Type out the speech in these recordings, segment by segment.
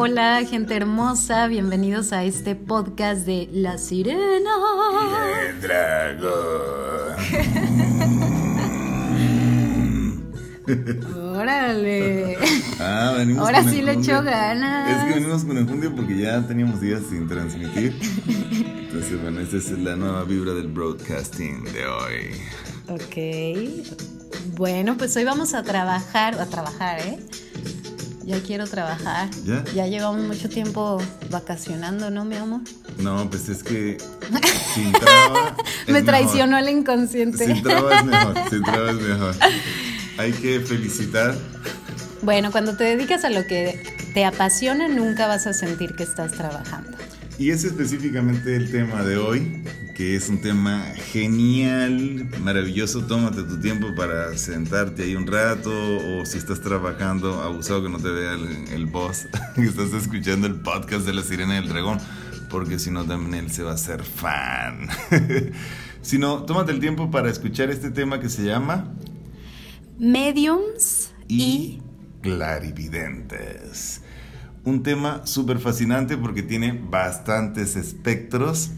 Hola, gente hermosa, bienvenidos a este podcast de La Sirena. Y el dragón. Órale. Ah, venimos Ahora sí le echo ganas. Es que venimos con enjundia porque ya teníamos días sin transmitir. Entonces, bueno, esta es la nueva vibra del broadcasting de hoy. Ok. Bueno, pues hoy vamos a trabajar, a trabajar, ¿eh? Ya quiero trabajar. ¿Ya? Ya llevamos mucho tiempo vacacionando, ¿no, mi amor? No, pues es que sin traba. es Me mejor. traicionó el inconsciente. Sin traba es mejor. Sin traba es mejor. Hay que felicitar. Bueno, cuando te dedicas a lo que te apasiona, nunca vas a sentir que estás trabajando. Y es específicamente el tema de hoy, que es un tema genial, maravilloso. Tómate tu tiempo para sentarte ahí un rato, o si estás trabajando, abusado que no te vea el, el boss, que estás escuchando el podcast de la Sirena del Dragón, porque si no también él se va a hacer fan. sino, tómate el tiempo para escuchar este tema que se llama Mediums y clarividentes. Un tema súper fascinante porque tiene bastantes espectros.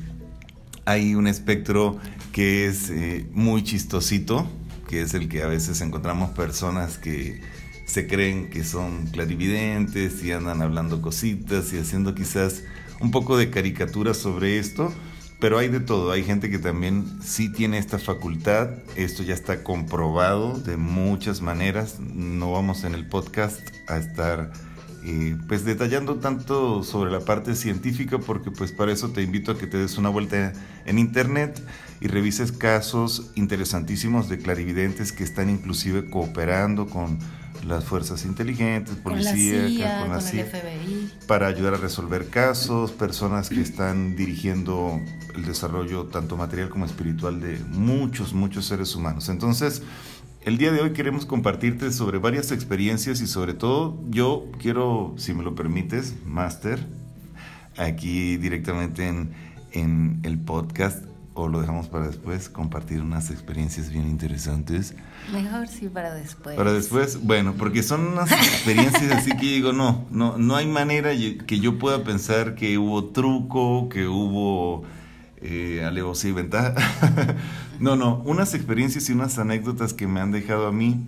Hay un espectro que es eh, muy chistosito, que es el que a veces encontramos personas que se creen que son clarividentes y andan hablando cositas y haciendo quizás un poco de caricatura sobre esto. Pero hay de todo, hay gente que también sí tiene esta facultad, esto ya está comprobado de muchas maneras, no vamos en el podcast a estar eh, pues detallando tanto sobre la parte científica porque pues para eso te invito a que te des una vuelta en internet y revises casos interesantísimos de clarividentes que están inclusive cooperando con las fuerzas inteligentes, con la policía, CIA, con la con CIA el FBI. para ayudar a resolver casos, personas que están dirigiendo el desarrollo tanto material como espiritual de muchos, muchos seres humanos. Entonces, el día de hoy queremos compartirte sobre varias experiencias y sobre todo yo quiero, si me lo permites, Master, aquí directamente en, en el podcast o lo dejamos para después, compartir unas experiencias bien interesantes. Mejor sí para después. Para después, bueno, porque son unas experiencias así que digo, no, no, no hay manera que yo pueda pensar que hubo truco, que hubo eh, alevosía y ventaja. No, no, unas experiencias y unas anécdotas que me han dejado a mí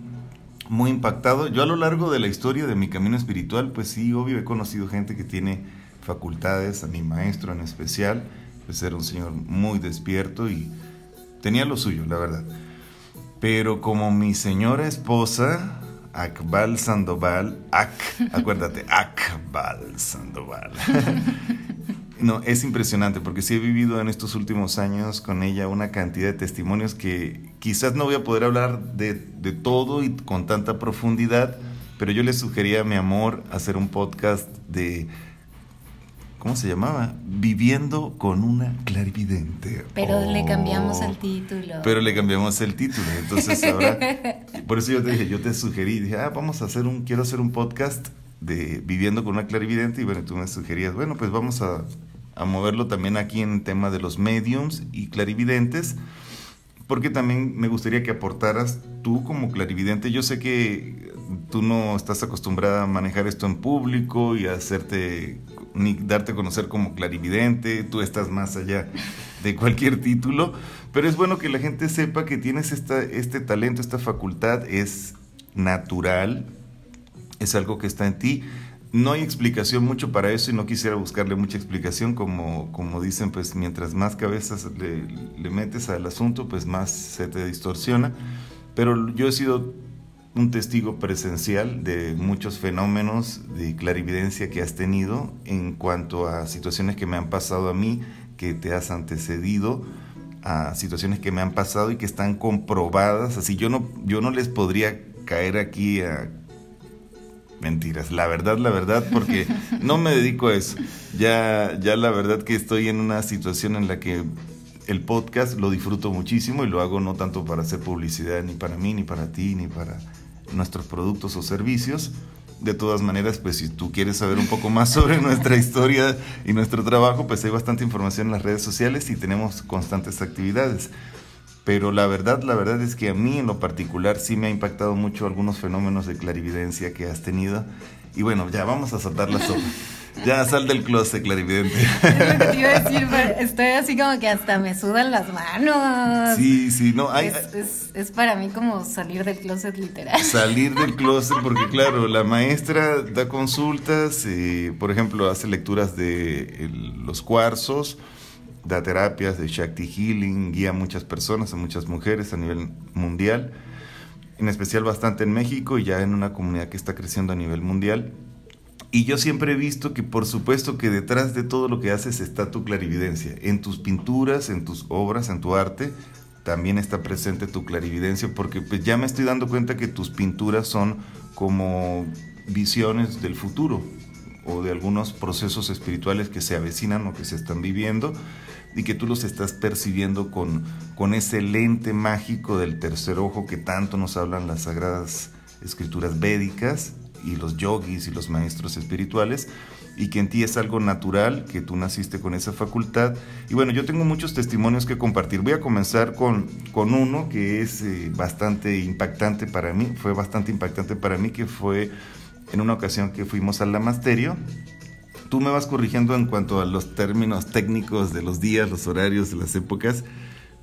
muy impactado. Yo a lo largo de la historia de mi camino espiritual, pues sí, obvio, he conocido gente que tiene facultades, a mi maestro en especial, pues era un señor muy despierto y tenía lo suyo, la verdad. Pero como mi señora esposa, Akbal Sandoval, Ak, acuérdate, Akbal Sandoval. No, es impresionante porque sí he vivido en estos últimos años con ella una cantidad de testimonios que quizás no voy a poder hablar de, de todo y con tanta profundidad, pero yo le sugería a mi amor hacer un podcast de, ¿cómo se llamaba? Viviendo con una clarividente. Pero le cambiamos Oh. el título. Pero le cambiamos el título. Entonces ahora, por eso yo te dije, yo te sugerí, dije, ah, vamos a hacer un, quiero hacer un podcast de viviendo con una clarividente y bueno, tú me sugerías, bueno, pues vamos a, a moverlo también aquí en tema de los mediums y clarividentes, porque también me gustaría que aportaras tú como clarividente. Yo sé que tú no estás acostumbrada a manejar esto en público y a hacerte ni darte a conocer como clarividente, tú estás más allá de cualquier título, pero es bueno que la gente sepa que tienes esta, este talento, esta facultad, es natural, es algo que está en ti. No hay explicación mucho para eso y no quisiera buscarle mucha explicación, como, como dicen, pues mientras más cabezas le, metes al asunto, pues más se te distorsiona. Pero yo he sido un testigo presencial de muchos fenómenos de clarividencia que has tenido en cuanto a situaciones que me han pasado a mí, que te has antecedido, a situaciones que me han pasado y que están comprobadas. Así yo no, yo no les podría caer aquí a mentiras. La verdad, la verdad, porque no me dedico a eso. Ya, ya la verdad que estoy en una situación en la que el podcast lo disfruto muchísimo y lo hago no tanto para hacer publicidad ni para mí, ni para ti, ni para nuestros productos o servicios. De todas maneras, pues si tú quieres saber un poco más sobre nuestra historia y nuestro trabajo, pues hay bastante información en las redes sociales y tenemos constantes actividades. Pero la verdad, la verdad es que a mí en lo particular sí me ha impactado mucho algunos fenómenos de clarividencia que has tenido. Y bueno, ya vamos a soltar la sopa. Ya sal del closet, clarividente. Es lo que te iba a decir, pero estoy así como que hasta me sudan las manos. Sí, sí, no, hay, es, es, es para mí como salir del closet literal. salir del closet, porque claro, la maestra da consultas, eh, por ejemplo, hace lecturas de el- los cuarzos, da terapias de Shakti Healing, guía a muchas personas, a muchas mujeres a nivel mundial, en especial bastante en México y ya en una comunidad que está creciendo a nivel mundial. Y yo siempre he visto que por supuesto que detrás de todo lo que haces está tu clarividencia. En tus pinturas, en tus obras, en tu arte, también está presente tu clarividencia porque pues ya me estoy dando cuenta que tus pinturas son como visiones del futuro o de algunos procesos espirituales que se avecinan o que se están viviendo y que tú los estás percibiendo con, con ese lente mágico del tercer ojo que tanto nos hablan las sagradas escrituras védicas y los yogis y los maestros espirituales y que en ti es algo natural, que tú naciste con esa facultad. Y bueno, yo tengo muchos testimonios que compartir. Voy a comenzar con, con uno que es eh, bastante impactante para mí, fue bastante impactante para mí, que fue en una ocasión que fuimos al Lamasterio. Tú me vas corrigiendo en cuanto a los términos técnicos de los días, los horarios, las épocas,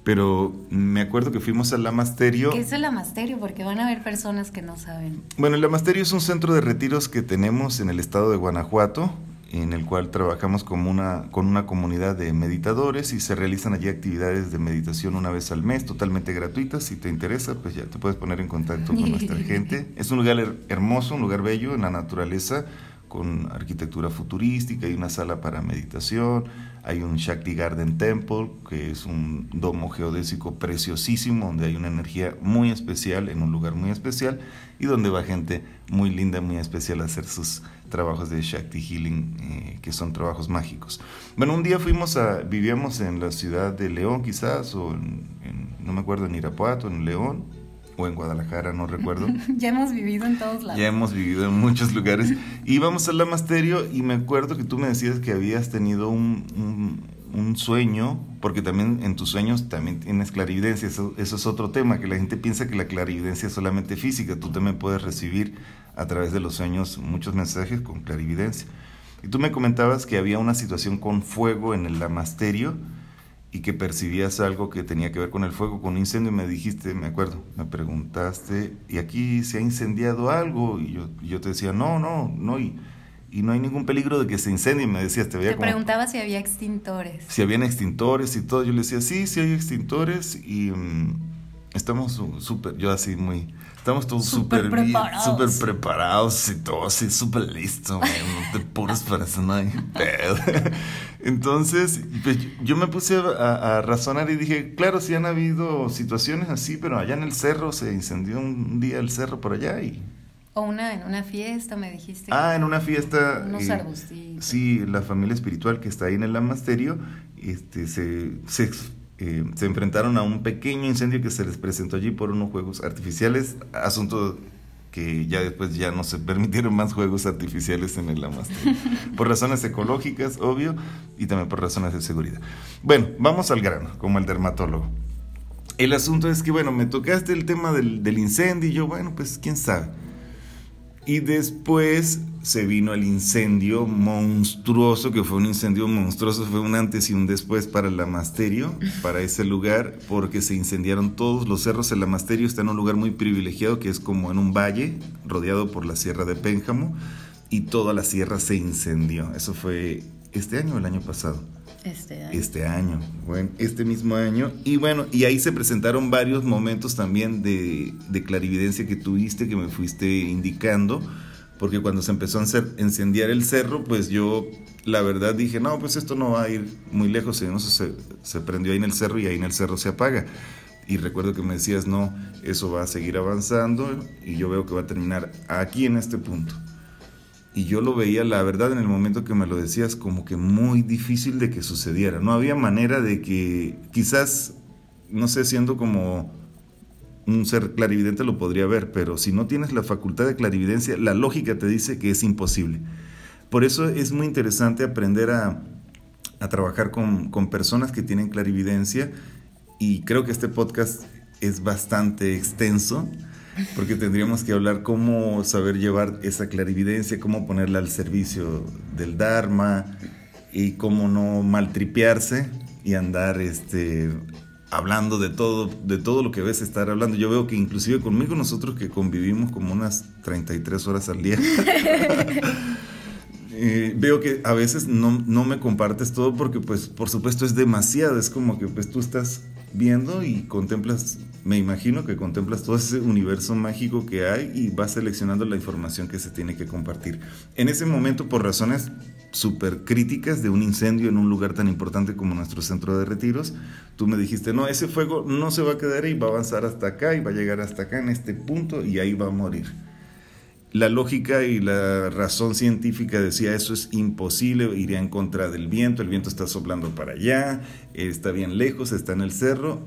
pero me acuerdo que fuimos al Lamasterio. ¿Qué es el amasterio? Porque van a haber personas que no saben. Bueno, el Lamasterio es un centro de retiros que tenemos en el estado de Guanajuato, en el cual trabajamos como una, con una comunidad de meditadores y se realizan allí actividades de meditación una vez al mes, totalmente gratuitas. Si te interesa, pues ya te puedes poner en contacto con nuestra gente. Es un lugar her- hermoso, un lugar bello en la naturaleza, con arquitectura futurística, hay una sala para meditación, hay un Shakti Garden Temple, que es un domo geodésico preciosísimo, donde hay una energía muy especial, en un lugar muy especial, y donde va gente muy linda, muy especial a hacer sus trabajos de Shakti Healing, eh, que son trabajos mágicos. Bueno, un día fuimos a, vivíamos en la ciudad de León quizás, o en, en- no me acuerdo, en Irapuato, en León, o en Guadalajara, no recuerdo. ya hemos vivido en todos lados. Ya hemos vivido en muchos lugares. Íbamos al Lamasterio y me acuerdo que tú me decías que habías tenido un, un- un sueño, porque también en tus sueños también tienes clarividencia. Eso, eso es otro tema, que la gente piensa que la clarividencia es solamente física. Tú también puedes recibir a través de los sueños muchos mensajes con clarividencia. Y tú me comentabas que había una situación con fuego en el Lamasterio y que percibías algo que tenía que ver con el fuego, con un incendio, y me dijiste, me acuerdo, me preguntaste, ¿y aquí se ha incendiado algo? Y yo, y yo te decía, no, no, no, y, y no hay ningún peligro de que se incendie, me decías, te veía Te como preguntaba si había extintores. si habían extintores y todo, yo le decía, sí, sí hay extintores y mm, estamos súper, yo así muy, estamos todos Súper preparados. súper preparados y todo así súper listo, man, no te pones para eso, no hay pedo. Entonces, pues, yo me puse a, a razonar y dije, claro, sí han habido situaciones así, pero allá en el cerro se incendió un día el cerro por allá y... O una en una fiesta, me dijiste. Ah, en una fiesta. Unos eh, arbustitos. Sí, la familia espiritual que está ahí en el Lamasterio, este, se, se, eh, se enfrentaron a un pequeño incendio que se les presentó allí por unos juegos artificiales, asunto que ya después ya no se permitieron más juegos artificiales en el Lamasterio, por razones ecológicas, obvio, y también por razones de seguridad. Bueno, vamos al grano, como el dermatólogo. El asunto es que, bueno, me tocaste el tema del, del incendio y yo, bueno, pues quién sabe. Y después se vino el incendio monstruoso, que fue un incendio monstruoso, fue un antes y un después para el Lamasterio, para ese lugar, porque se incendiaron todos los cerros. El Lamasterio está en un lugar muy privilegiado, que es como en un valle, rodeado por la Sierra de Pénjamo, y toda la sierra se incendió. Eso fue este año o el año pasado Este año. este bueno, este mismo año. Y bueno, y ahí se presentaron varios momentos también de, de clarividencia que tuviste, que me fuiste indicando, porque cuando se empezó a incendiar el cerro, pues yo la verdad dije, no, pues esto no va a ir muy lejos, se, se prendió ahí en el cerro y ahí en el cerro se apaga. Y recuerdo que me decías, no, eso va a seguir avanzando y yo veo que va a terminar aquí en este punto. Y yo lo veía, la verdad, en el momento que me lo decías, como que muy difícil de que sucediera. No había manera de que, quizás, no sé, siendo como un ser clarividente lo podría ver, pero si no tienes la facultad de clarividencia, la lógica te dice que es imposible. Por eso es muy interesante aprender a, a trabajar con, con personas que tienen clarividencia y creo que este podcast es bastante extenso porque tendríamos que hablar cómo saber llevar esa clarividencia, cómo ponerla al servicio del Dharma y cómo no maltripearse y andar este hablando de todo, de todo lo que ves estar hablando. Yo veo que inclusive conmigo nosotros que convivimos como unas 33 horas al día, eh, veo que a veces no, no, me compartes todo porque pues por supuesto es demasiado, es como que pues tú estás viendo y contemplas, me imagino que contemplas todo ese universo mágico que hay y vas seleccionando la información que se tiene que compartir. En ese momento, por razones súper críticas de un incendio en un lugar tan importante como nuestro centro de retiros, tú me dijiste, no, ese fuego no se va a quedar ahí, va a avanzar hasta acá y va a llegar hasta acá en este punto y ahí va a morir. La lógica y la razón científica decía eso es imposible, iría en contra del viento, el viento está soplando para allá, está bien lejos, está en el cerro,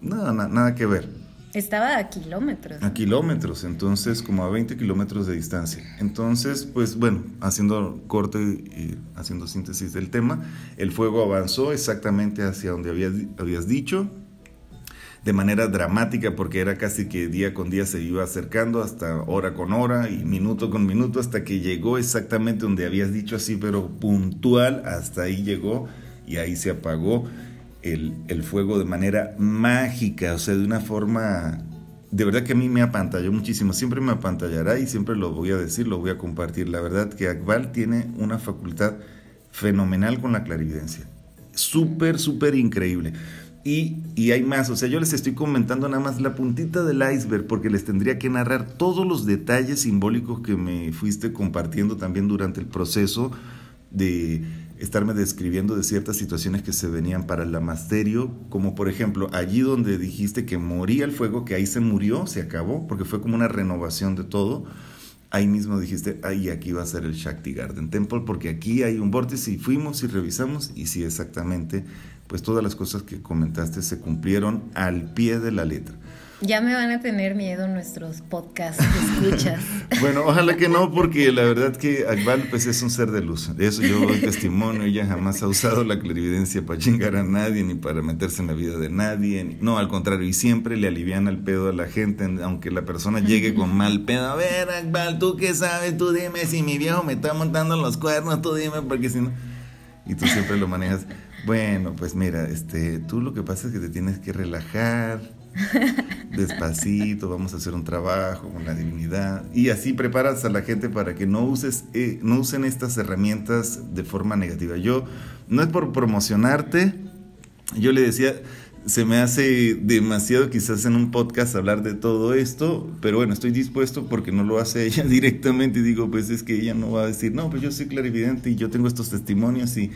nada, nada, nada que ver. Estaba a kilómetros. A kilómetros, entonces como a 20 kilómetros de distancia. Entonces, pues bueno, haciendo corte y haciendo síntesis del tema, el fuego avanzó exactamente hacia donde habías, habías dicho, de manera dramática porque era casi que día con día se iba acercando hasta hora con hora y minuto con minuto hasta que llegó exactamente donde habías dicho así, pero puntual, hasta ahí llegó y ahí se apagó el, fuego de manera mágica, o sea, de una forma de verdad que a mí me apantalló muchísimo, siempre me apantallará y siempre lo voy a decir, lo voy a compartir. La verdad que Akbal tiene una facultad fenomenal con la clarividencia, súper, súper increíble. Y, y, hay más, o sea, yo les estoy comentando nada más la puntita del iceberg porque les tendría que narrar todos los detalles simbólicos que me fuiste compartiendo también durante el proceso de estarme describiendo de ciertas situaciones que se venían para el lamasterio, como por ejemplo allí donde dijiste que moría el fuego, que ahí se murió, se acabó, porque fue como una renovación de todo. Ahí mismo dijiste, ahí aquí va a ser el Shakti Garden Temple, porque aquí hay un vórtice y fuimos y revisamos y sí, exactamente, pues todas las cosas que comentaste se cumplieron al pie de la letra. Ya me van a tener miedo nuestros podcasts escuchas. bueno, ojalá que no, porque la verdad que Akbal pues es un ser de luz. De eso yo doy testimonio. Ella jamás ha usado la clarividencia para chingar a nadie ni para meterse en la vida de nadie. No, al contrario, y siempre le alivian el pedo a la gente, aunque la persona llegue con mal pedo. A ver, Akbal, ¿tú qué sabes? Tú dime si mi viejo me está montando los cuernos, tú dime, porque si no... Y tú siempre lo manejas. Bueno, pues mira, este, tú lo que pasa es que te tienes que relajar despacito, vamos a hacer un trabajo con la divinidad. Y así preparas a la gente para que no, uses, eh, no usen estas herramientas de forma negativa. Yo, no es por promocionarte, yo le decía, se me hace demasiado quizás en un podcast hablar de todo esto, pero bueno, estoy dispuesto porque no lo hace ella directamente y digo, pues es que ella no va a decir, no, pues yo soy clarividente y yo tengo estos testimonios y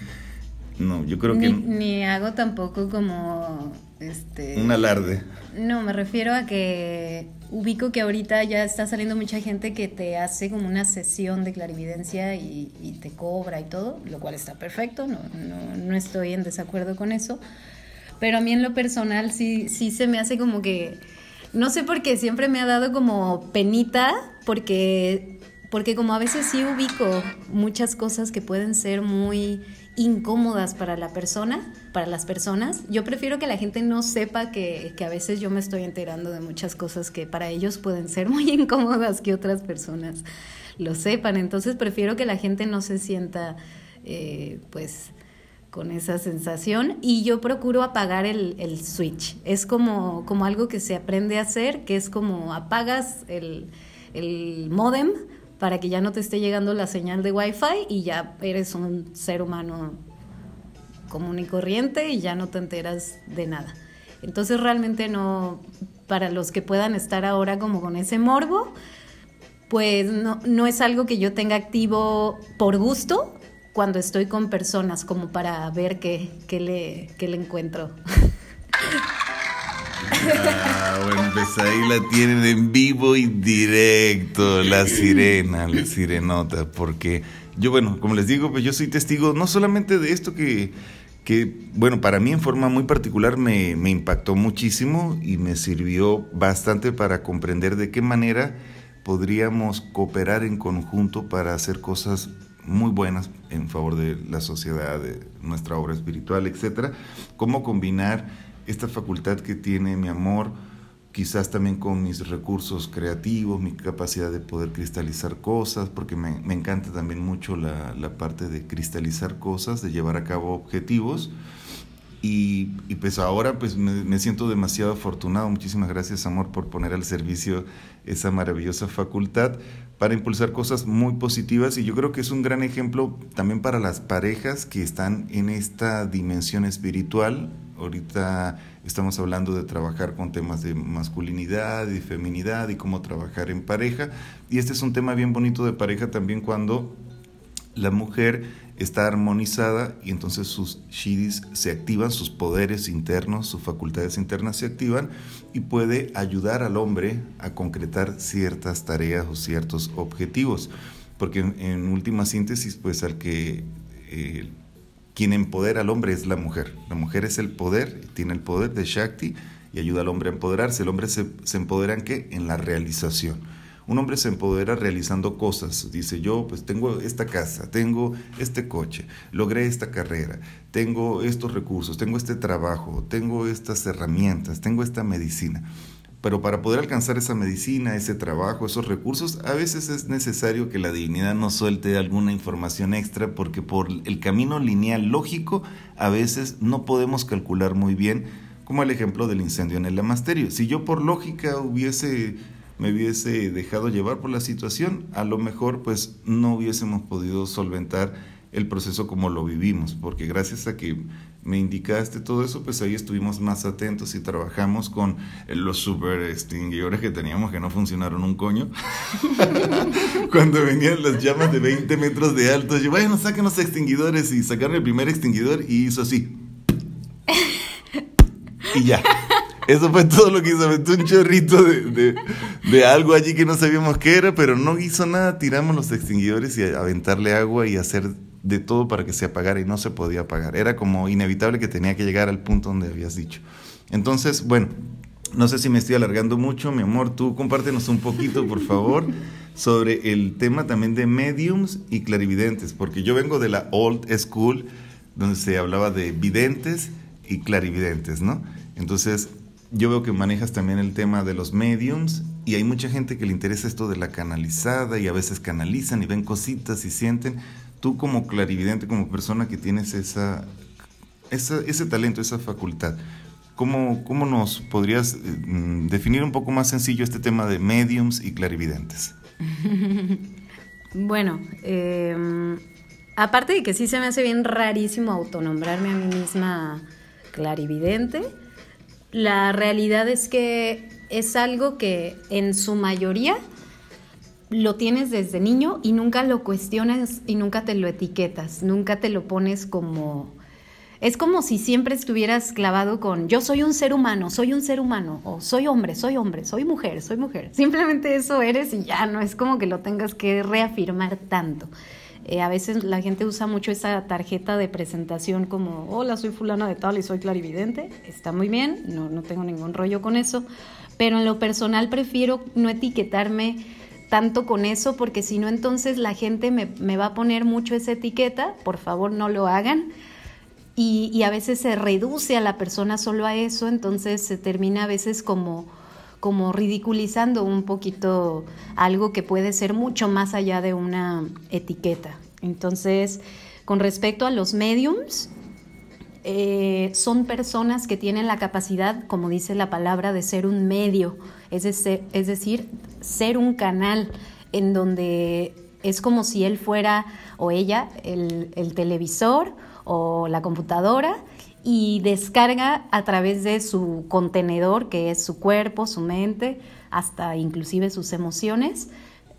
no, yo creo que... Ni hago tampoco como este, un alarde. No, me refiero a que ubico que ahorita ya está saliendo mucha gente que te hace como una sesión de clarividencia y, te cobra y todo, lo cual está perfecto, no, no, estoy en desacuerdo con eso. Pero a mí en lo personal sí, sí se me hace como que, no sé por qué, siempre me ha dado como penita, porque, porque como a veces sí ubico muchas cosas que pueden ser muy incómodas para la persona, para las personas. Yo prefiero que la gente no sepa que, a veces yo me estoy enterando de muchas cosas que para ellos pueden ser muy incómodas que otras personas lo sepan. Entonces prefiero que la gente no se sienta eh, pues con esa sensación y yo procuro apagar el, switch. Es como, como algo que se aprende a hacer, que es como apagas el, el modem para que ya no te esté llegando la señal de Wi-Fi y ya eres un ser humano común y corriente y ya no te enteras de nada. Entonces realmente no, para los que puedan estar ahora como con ese morbo, pues no, no es algo que yo tenga activo por gusto cuando estoy con personas, como para ver qué, qué le, qué le encuentro. Ah, bueno, pues ahí la tienen en vivo y directo, la sirena, la sirenota, porque yo, bueno, como les digo, pues yo soy testigo no solamente de esto que, que bueno, para mí en forma muy particular me, me impactó muchísimo y me sirvió bastante para comprender de qué manera podríamos cooperar en conjunto para hacer cosas muy buenas en favor de la sociedad, de nuestra obra espiritual, etcétera. Cómo combinar esta facultad que tiene mi amor quizás también con mis recursos creativos, mi capacidad de poder cristalizar cosas, porque me, encanta también mucho la, parte de cristalizar cosas, de llevar a cabo objetivos. Y, pues ahora pues me, siento demasiado afortunado. Muchísimas gracias, amor, por poner al servicio esa maravillosa facultad para impulsar cosas muy positivas. Y yo creo que es un gran ejemplo también para las parejas que están en esta dimensión espiritual. Ahorita estamos hablando de trabajar con temas de masculinidad y feminidad y cómo trabajar en pareja. Y este es un tema bien bonito de pareja también cuando la mujer está armonizada y entonces sus shidis se activan, sus poderes internos, sus facultades internas se activan y puede ayudar al hombre a concretar ciertas tareas o ciertos objetivos. Porque en, última síntesis, pues al que eh, quien empodera al hombre es la mujer. La mujer es el poder, tiene el poder de Shakti y ayuda al hombre a empoderarse. El hombre se, se empodera en qué? En la realización un hombre se empodera realizando cosas. Dice, yo pues tengo esta casa, tengo este coche, logré esta carrera, tengo estos recursos, tengo este trabajo, tengo estas herramientas, tengo esta medicina. Pero para poder alcanzar esa medicina, ese trabajo, esos recursos, a veces es necesario que la divinidad nos suelte alguna información extra porque por el camino lineal lógico a veces no podemos calcular muy bien, como el ejemplo del incendio en el Lamasterio. Si yo por lógica hubiese me hubiese dejado llevar por la situación, a lo mejor pues no hubiésemos podido solventar el proceso como lo vivimos, porque gracias a que me indicaste todo eso, pues ahí estuvimos más atentos y trabajamos con los super extinguidores que teníamos que no funcionaron un coño. Cuando venían las llamas de 20 metros de alto, yo, bueno, saquen los extinguidores y sacaron el primer extinguidor y hizo así. Y ya. Eso fue todo lo que hizo. Metió un chorrito de, de, algo allí que no sabíamos qué era, pero no hizo nada. Tiramos los extinguidores y aventarle agua y hacer de todo para que se apagara y no se podía apagar. Era como inevitable que tenía que llegar al punto donde habías dicho. Entonces, bueno, no sé si me estoy alargando mucho. Mi amor, tú compártenos un poquito, por favor, sobre el tema también de mediums y clarividentes, porque yo vengo de la old school, donde se hablaba de videntes y clarividentes, ¿no? Entonces, yo veo que manejas también el tema de los mediums y hay mucha gente que le interesa esto de la canalizada y a veces canalizan y ven cositas y sienten. Tú como clarividente, como persona que tienes esa, ese talento, esa facultad, ¿cómo, cómo nos podrías mm, definir un poco más sencillo este tema de mediums y clarividentes? bueno, em, aparte de que sí se me hace bien rarísimo autonombrarme a mí misma clarividente, la realidad es que es algo que en su mayoría lo tienes desde niño y nunca lo cuestionas y nunca te lo etiquetas, nunca te lo pones como... Es como si siempre estuvieras clavado con yo soy un ser humano, soy un ser humano, o soy hombre, soy hombre, soy mujer, soy mujer. Simplemente eso eres y ya no es como que lo tengas que reafirmar tanto. Eh, a veces la gente usa mucho esa tarjeta de presentación como, hola, soy fulana de tal y soy clarividente. Está muy bien, no, no tengo ningún rollo con eso, pero en lo personal prefiero no etiquetarme tanto con eso porque si no entonces la gente me, me, va a poner mucho esa etiqueta, por favor no lo hagan. Y, y a veces se reduce a la persona solo a eso, entonces se termina a veces como como ridiculizando un poquito algo que puede ser mucho más allá de una etiqueta. Entonces, con respecto a los mediums, eh, son personas que tienen la capacidad, como dice la palabra, de ser un medio, es, decir, ser un canal en donde es como si él fuera o ella el, el televisor o la computadora y descarga a través de su contenedor, que es su cuerpo, su mente, hasta inclusive sus emociones,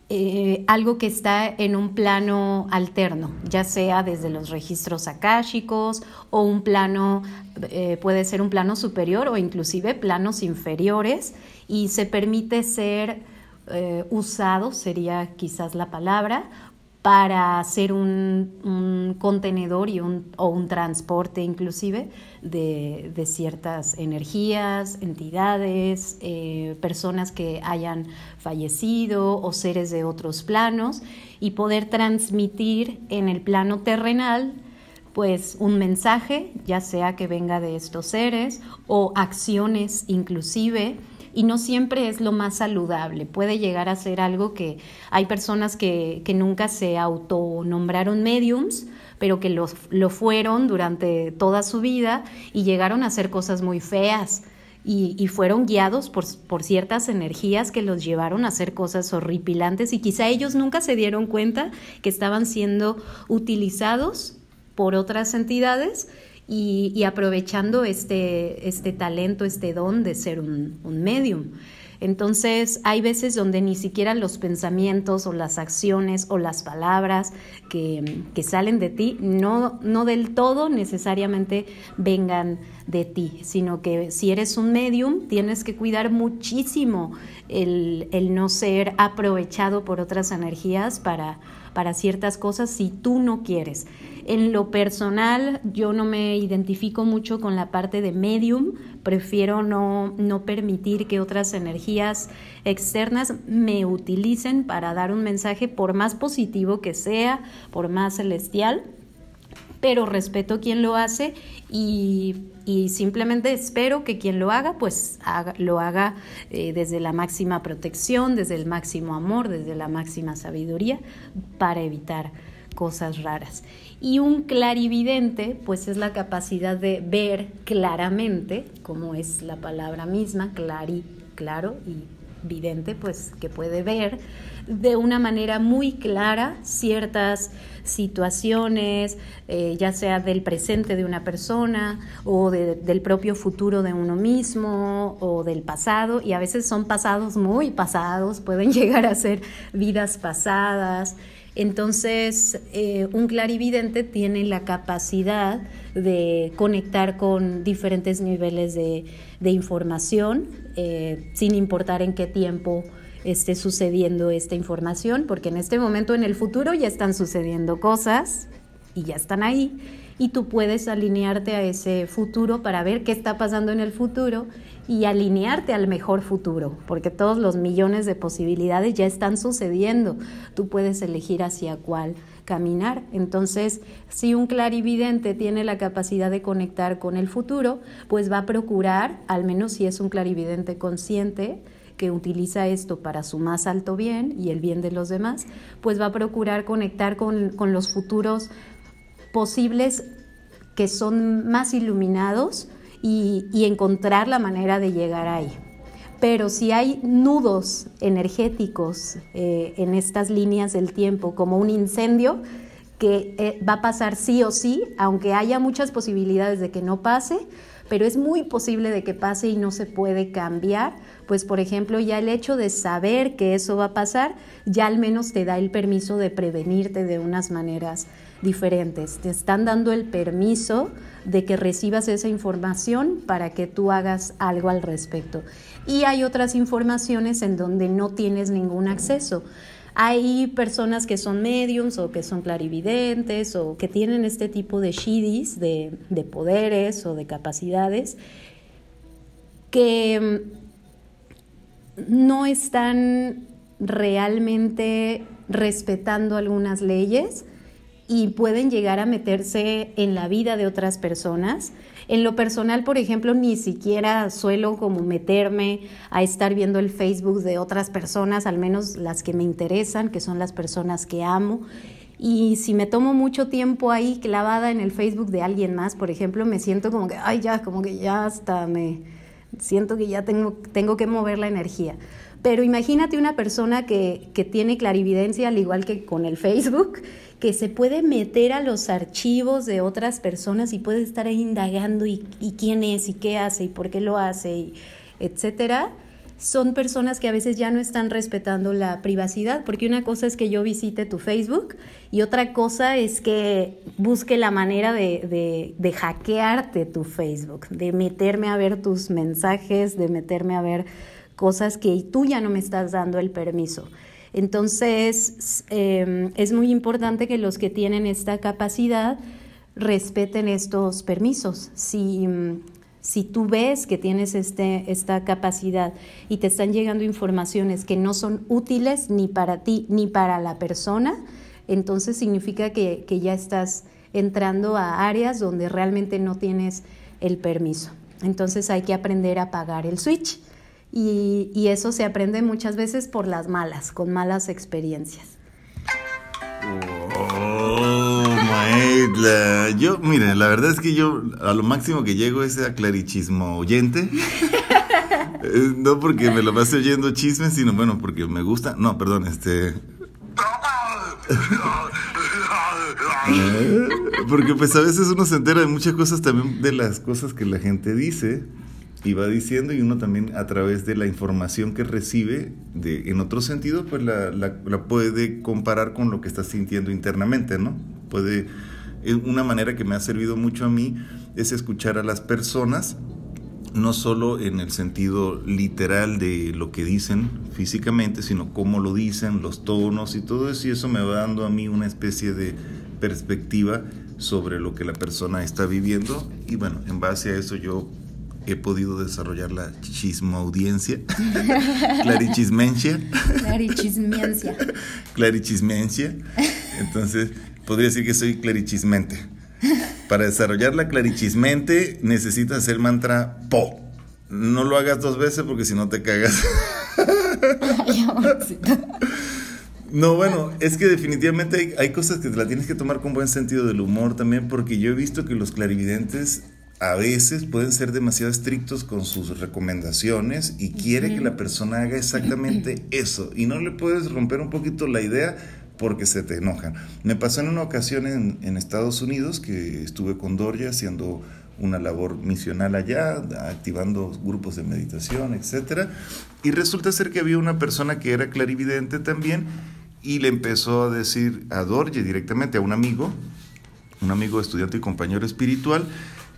eh, algo que está en un plano alterno, ya sea desde los registros akáshicos o un plano, eh, puede ser un plano superior o inclusive planos inferiores, y se permite ser eh, usado, sería quizás la palabra, para hacer un, contenedor y un, o un transporte inclusive de, ciertas energías, entidades, eh, personas que hayan fallecido o seres de otros planos y poder transmitir en el plano terrenal pues un mensaje, ya sea que venga de estos seres o acciones inclusive y no siempre es lo más saludable. Puede llegar a ser algo que hay personas que, que nunca se autonombraron mediums, pero que lo, lo fueron durante toda su vida y llegaron a hacer cosas muy feas. Y, y, fueron guiados por, por, ciertas energías que los llevaron a hacer cosas horripilantes y quizá ellos nunca se dieron cuenta que estaban siendo utilizados por otras entidades y, aprovechando este, este talento, este don de ser un, un medium. Entonces hay veces donde ni siquiera los pensamientos o las acciones o las palabras que, que, salen de ti no, no del todo necesariamente vengan de ti, sino que si eres un medium tienes que cuidar muchísimo el, el no ser aprovechado por otras energías para, para ciertas cosas si tú no quieres. En lo personal, yo no me identifico mucho con la parte de medium, prefiero no, no permitir que otras energías externas me utilicen para dar un mensaje, por más positivo que sea, por más celestial, pero respeto quien lo hace y, simplemente espero que quien lo haga, pues lo haga eh, desde la máxima protección, desde el máximo amor, desde la máxima sabiduría, para evitar cosas raras. Y un clarividente, pues es la capacidad de ver claramente, como es la palabra misma, clari, claro, y vidente, pues que puede ver de una manera muy clara ciertas situaciones, eh, ya sea del presente de una persona o del propio futuro de uno mismo o del pasado, y a veces son pasados muy pasados, pueden llegar a ser vidas pasadas. Entonces, eh, un clarividente tiene la capacidad de conectar con diferentes niveles de, información, eh, sin importar en qué tiempo esté sucediendo esta información, porque en este momento en el futuro ya están sucediendo cosas y ya están ahí, y tú puedes alinearte a ese futuro para ver qué está pasando en el futuro y alinearte al mejor futuro, porque todos los millones de posibilidades ya están sucediendo. Tú puedes elegir hacia cuál caminar. Entonces, si un clarividente tiene la capacidad de conectar con el futuro, pues va a procurar, al menos si es un clarividente consciente, que utiliza esto para su más alto bien y el bien de los demás, pues va a procurar conectar con, con los futuros posibles que son más iluminados y, encontrar la manera de llegar ahí. Pero si hay nudos energéticos eh, en estas líneas del tiempo, como un incendio, que eh, va a pasar sí o sí, aunque haya muchas posibilidades de que no pase, pero es muy posible de que pase y no se puede cambiar, pues por ejemplo ya el hecho de saber que eso va a pasar, ya al menos te da el permiso de prevenirte de unas maneras diferentes. Te están dando el permiso de que recibas esa información para que tú hagas algo al respecto. Y hay otras informaciones en donde no tienes ningún acceso. Hay personas que son mediums o que son clarividentes o que tienen este tipo de shidis, de, de poderes o de capacidades, que mm, no están realmente respetando algunas leyes y pueden llegar a meterse en la vida de otras personas. En lo personal, por ejemplo, ni siquiera suelo como meterme a estar viendo el Facebook de otras personas, al menos las que me interesan, que son las personas que amo. Y si me tomo mucho tiempo ahí clavada en el Facebook de alguien más, por ejemplo, me siento como que, ay, ya, como que ya hasta me siento que ya tengo, tengo que mover la energía. Pero imagínate una persona que, que tiene clarividencia, al igual que con el Facebook, que se puede meter a los archivos de otras personas y puede estar ahí indagando y, quién es y qué hace y por qué lo hace, etcétera, son personas que a veces ya no están respetando la privacidad, porque una cosa es que yo visite tu Facebook y otra cosa es que busque la manera de, de hackearte tu Facebook, de meterme a ver tus mensajes, de meterme a ver cosas que tú ya no me estás dando el permiso. Entonces, em, es muy importante que los que tienen esta capacidad respeten estos permisos. Si, si tú ves que tienes este, esta capacidad y te están llegando informaciones que no son útiles ni para ti ni para la persona, entonces significa que, que ya estás entrando a áreas donde realmente no tienes el permiso. Entonces hay que aprender a apagar el switch y, eso se aprende muchas veces por las malas, con malas experiencias. Oh, maestra. Yo, mire, la verdad es que yo a lo máximo que llego es a clarichismo oyente. Eh, no porque me lo pase oyendo chismes, sino bueno, porque me gusta. No, perdón, este. Eh, porque pues a veces uno se entera de muchas cosas también de las cosas que la gente dice y va diciendo y uno también a través de la información que recibe de, en otro sentido pues la, la, puede comparar con lo que está sintiendo internamente, ¿no? Puede, eh, una manera que me ha servido mucho a mí es escuchar a las personas no solo en el sentido literal de lo que dicen físicamente, sino cómo lo dicen, los tonos y todo eso, y eso me va dando a mí una especie de perspectiva sobre lo que la persona está viviendo, y bueno, en base a eso yo he podido desarrollar la chismoaudiencia, clarichismencia. Clarichismencia. clarichismencia. Entonces, podría decir que soy clarichismente. Para desarrollar la clarichismente necesitas hacer el mantra PO. No lo hagas dos veces porque si no te cagas. No, bueno, es que definitivamente hay, hay, cosas que te la tienes que tomar con buen sentido del humor también, porque yo he visto que los clarividentes a veces pueden ser demasiado estrictos con sus recomendaciones y quiere que la persona haga exactamente eso y no le puedes romper un poquito la idea porque se te enojan. Me pasó en una ocasión en, Estados Unidos que estuve con Doria haciendo una labor misional allá, activando grupos de meditación, etc. Y resulta ser que había una persona que era clarividente también y le empezó a decir a Dorje directamente, a un amigo, un amigo estudiante y compañero espiritual,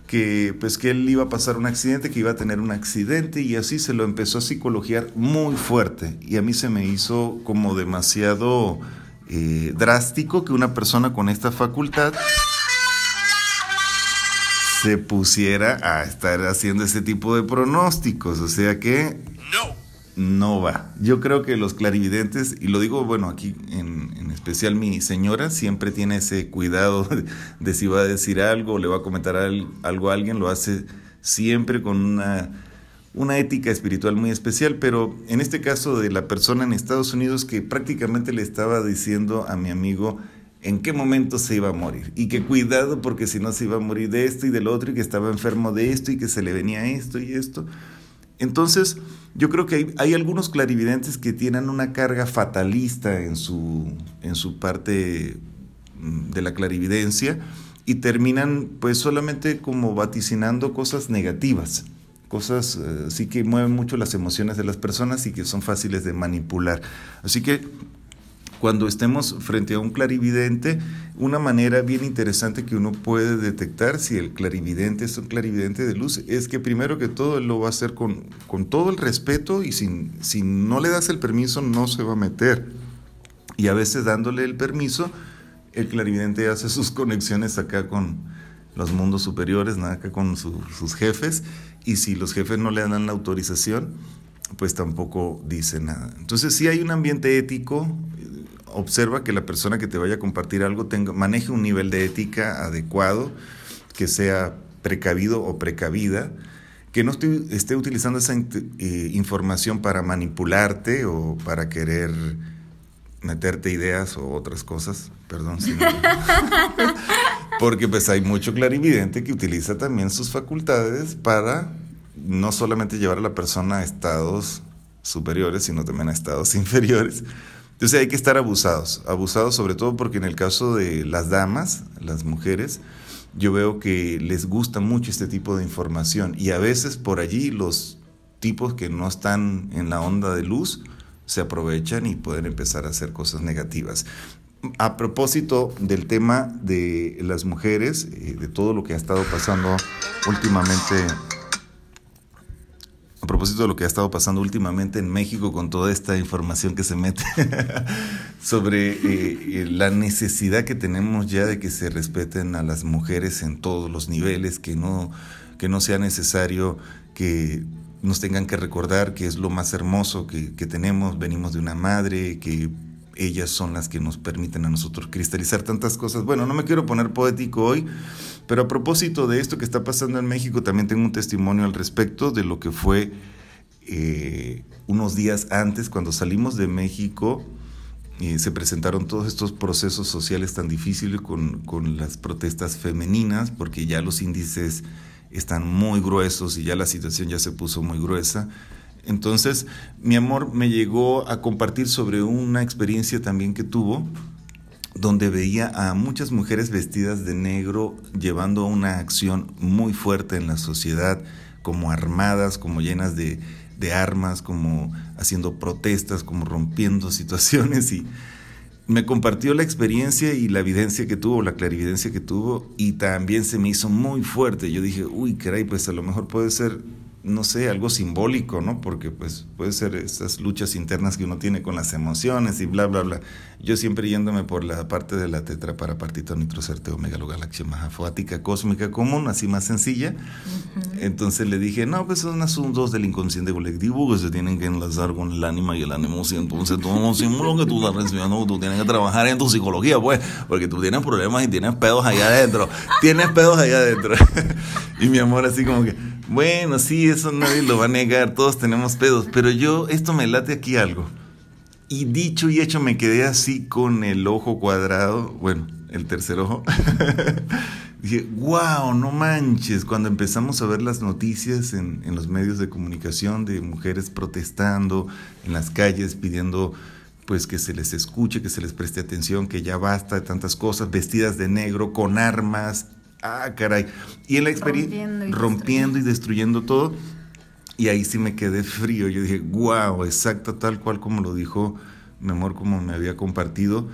que pues que él iba a pasar un accidente, que iba a tener un accidente y así se lo empezó a psicologiar muy fuerte. Y a mí se me hizo como demasiado eh, drástico que una persona con esta facultad se pusiera a estar haciendo ese tipo de pronósticos, o sea que no no va. Yo creo que los clarividentes, y lo digo, bueno, aquí en, en especial mi señora, siempre tiene ese cuidado de, si va a decir algo o le va a comentar algo a alguien, lo hace siempre con una, una ética espiritual muy especial, pero en este caso de la persona en Estados Unidos que prácticamente le estaba diciendo a mi amigo, en qué momento se iba a morir. Y que cuidado porque si no se iba a morir de esto y del otro y que estaba enfermo de esto y que se le venía esto y esto. Entonces, yo creo que hay, algunos clarividentes que tienen una carga fatalista en su, en su parte mm, de la clarividencia y terminan pues solamente como vaticinando cosas negativas, cosas eh, sí que mueven mucho las emociones de las personas y que son fáciles de manipular. Así que cuando estemos frente a un clarividente, una manera bien interesante que uno puede detectar si el clarividente es un clarividente de luz es que primero que todo él lo va a hacer con, con todo el respeto y sin, si no le das el permiso no se va a meter. Y a veces dándole el permiso, el clarividente hace sus conexiones acá con los mundos superiores, acá con sus jefes, y si los jefes no le dan la autorización, pues tampoco dice nada. Entonces sí hay un ambiente ético, observa que la persona que te vaya a compartir algo tenga, maneje un nivel de ética adecuado, que sea precavido o precavida, que no esté utilizando esa eh, información para manipularte o para querer meterte ideas o otras cosas, perdón. porque pues hay mucho clarividente que utiliza también sus facultades para no solamente llevar a la persona a estados superiores, sino también a estados inferiores entonces hay que estar abusados, abusados sobre todo porque en el caso de las damas, las mujeres, yo veo que les gusta mucho este tipo de información y a veces por allí los tipos que no están en la onda de luz se aprovechan y pueden empezar a hacer cosas negativas. A propósito del tema de las mujeres, eh, de todo lo que ha estado pasando últimamente propósito de lo que ha estado pasando últimamente en México con toda esta información que se mete sobre eh, eh, la necesidad que tenemos ya de que se respeten a las mujeres en todos los niveles, que no, que no sea necesario que nos tengan que recordar que es lo más hermoso que, que tenemos, venimos de una madre, que ellas son las que nos permiten a nosotros cristalizar tantas cosas. Bueno, no me quiero poner poético hoy, pero a propósito de esto que está pasando en México, también tengo un testimonio al respecto de lo que fue eh, unos días antes, cuando salimos de México, eh, se presentaron todos estos procesos sociales tan difíciles con, con las protestas femeninas, porque ya los índices están muy gruesos y ya la situación ya se puso muy gruesa. Entonces, mi amor me llegó a compartir sobre una experiencia también que tuvo, donde veía a muchas mujeres vestidas de negro llevando una acción muy fuerte en la sociedad, como armadas, como llenas de, armas, como haciendo protestas, como rompiendo situaciones y me compartió la experiencia y la evidencia que tuvo, la clarividencia que tuvo y también se me hizo muy fuerte. Yo dije, uy, caray, pues a lo mejor puede ser no sé, algo simbólico, ¿no? Porque pues puede ser esas luchas internas que uno tiene con las emociones y bla, bla, bla. Yo siempre yéndome por la parte de la tetra para partito nitrocerte megalogalaxia majafoática cósmica común, así más sencilla. Entonces le dije, no, pues son asuntos del inconsciente colectivo que se tienen que enlazar con el ánima y el ánimo. Entonces todo lo que tú estás recibiendo, tú tienes que trabajar en tu psicología, pues, porque tú tienes problemas y tienes pedos allá adentro. tienes pedos allá adentro. y mi amor así como que bueno, sí, eso nadie lo va a negar, todos tenemos pedos, pero yo, esto me late aquí algo. Y dicho y hecho, me quedé así con el ojo cuadrado, bueno, el tercer ojo. Dije, wow, no manches, cuando empezamos a ver las noticias en, en los medios de comunicación de mujeres protestando en las calles pidiendo pues que se les escuche, que se les preste atención, que ya basta de tantas cosas, vestidas de negro, con armas, ah, caray. Y en la experiencia, rompiendo, y, destruyendo todo. Y ahí sí me quedé frío. Yo dije, wow, exacto, tal cual como lo dijo mi amor, como me había compartido.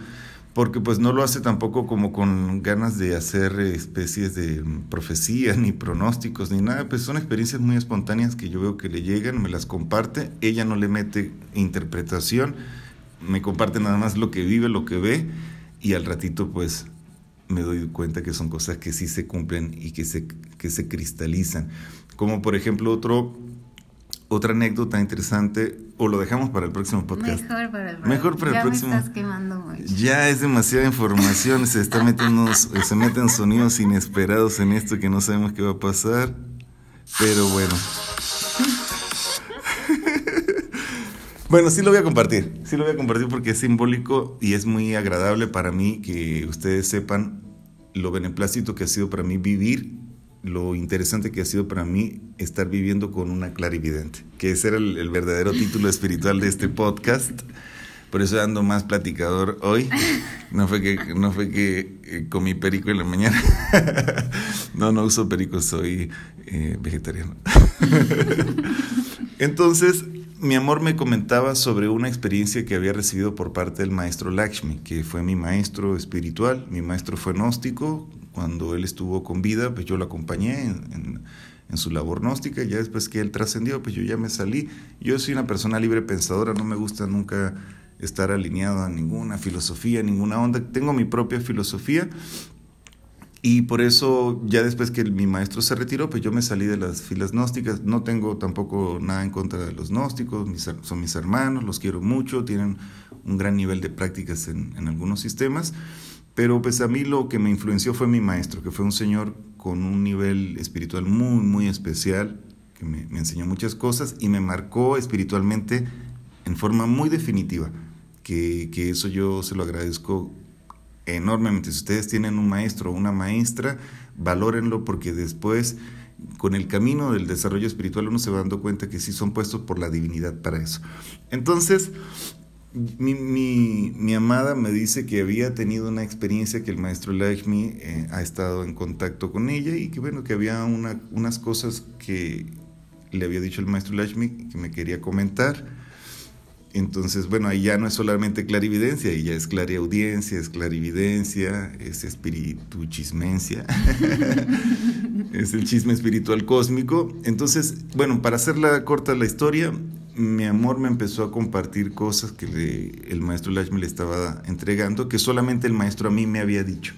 Porque pues no lo hace tampoco como con ganas de hacer especies de profecías, ni pronósticos, ni nada. Pues son experiencias muy espontáneas que yo veo que le llegan, me las comparte. Ella no le mete interpretación, me comparte nada más lo que vive, lo que ve. Y al ratito pues me doy cuenta que son cosas que sí se cumplen y que se, que se cristalizan. Como por ejemplo otro, otra anécdota interesante, o lo dejamos para el próximo podcast. Mejor para el, Mejor para ya el próximo. Me estás quemando mucho. Ya es demasiada información, se está metiendo, se meten sonidos inesperados en esto que no sabemos qué va a pasar. Pero bueno. Bueno, sí lo voy a compartir, sí lo voy a compartir porque es simbólico y es muy agradable para mí que ustedes sepan lo beneplácito que ha sido para mí vivir, lo interesante que ha sido para mí estar viviendo con una clarividente, que ese era el, verdadero título espiritual de este podcast. Por eso ando más platicador hoy. No fue que, no fue que eh, comí perico en la mañana. no, no uso perico, soy eh, vegetariano. Entonces, mi amor me comentaba sobre una experiencia que había recibido por parte del maestro Lakshmi, que fue mi maestro espiritual. Mi maestro fue gnóstico. Cuando él estuvo con vida, pues yo lo acompañé en, su labor gnóstica. Ya después que él trascendió, pues yo ya me salí. Yo soy una persona libre pensadora, no me gusta nunca estar alineado a ninguna filosofía, ninguna onda. Tengo mi propia filosofía y por eso, ya después que mi maestro se retiró, pues yo me salí de las filas gnósticas. No tengo tampoco nada en contra de los gnósticos, son mis hermanos, los quiero mucho, tienen un gran nivel de prácticas en, algunos sistemas. Pero pues a mí lo que me influenció fue mi maestro, que fue un señor con un nivel espiritual muy, muy especial, que me, me enseñó muchas cosas y me marcó espiritualmente en forma muy definitiva, que, que eso yo se lo agradezco enormemente. Si ustedes tienen un maestro o una maestra, valórenlo porque después con el camino del desarrollo espiritual uno se va dando cuenta que sí son puestos por la divinidad para eso. Entonces, mi, mi, amada me dice que había tenido una experiencia que el maestro Lakshmi eh, ha estado en contacto con ella y que bueno, que había una, unas cosas que le había dicho el maestro Lakshmi que me quería comentar entonces, bueno, ahí ya no es solamente clarividencia, ahí ya es clariaudiencia, es clarividencia, es espíritu chismencia, es el chisme espiritual cósmico. Entonces, bueno, para hacerla corta la historia, mi amor me empezó a compartir cosas que el maestro Lashmi le estaba entregando, que solamente el maestro a mí me había dicho.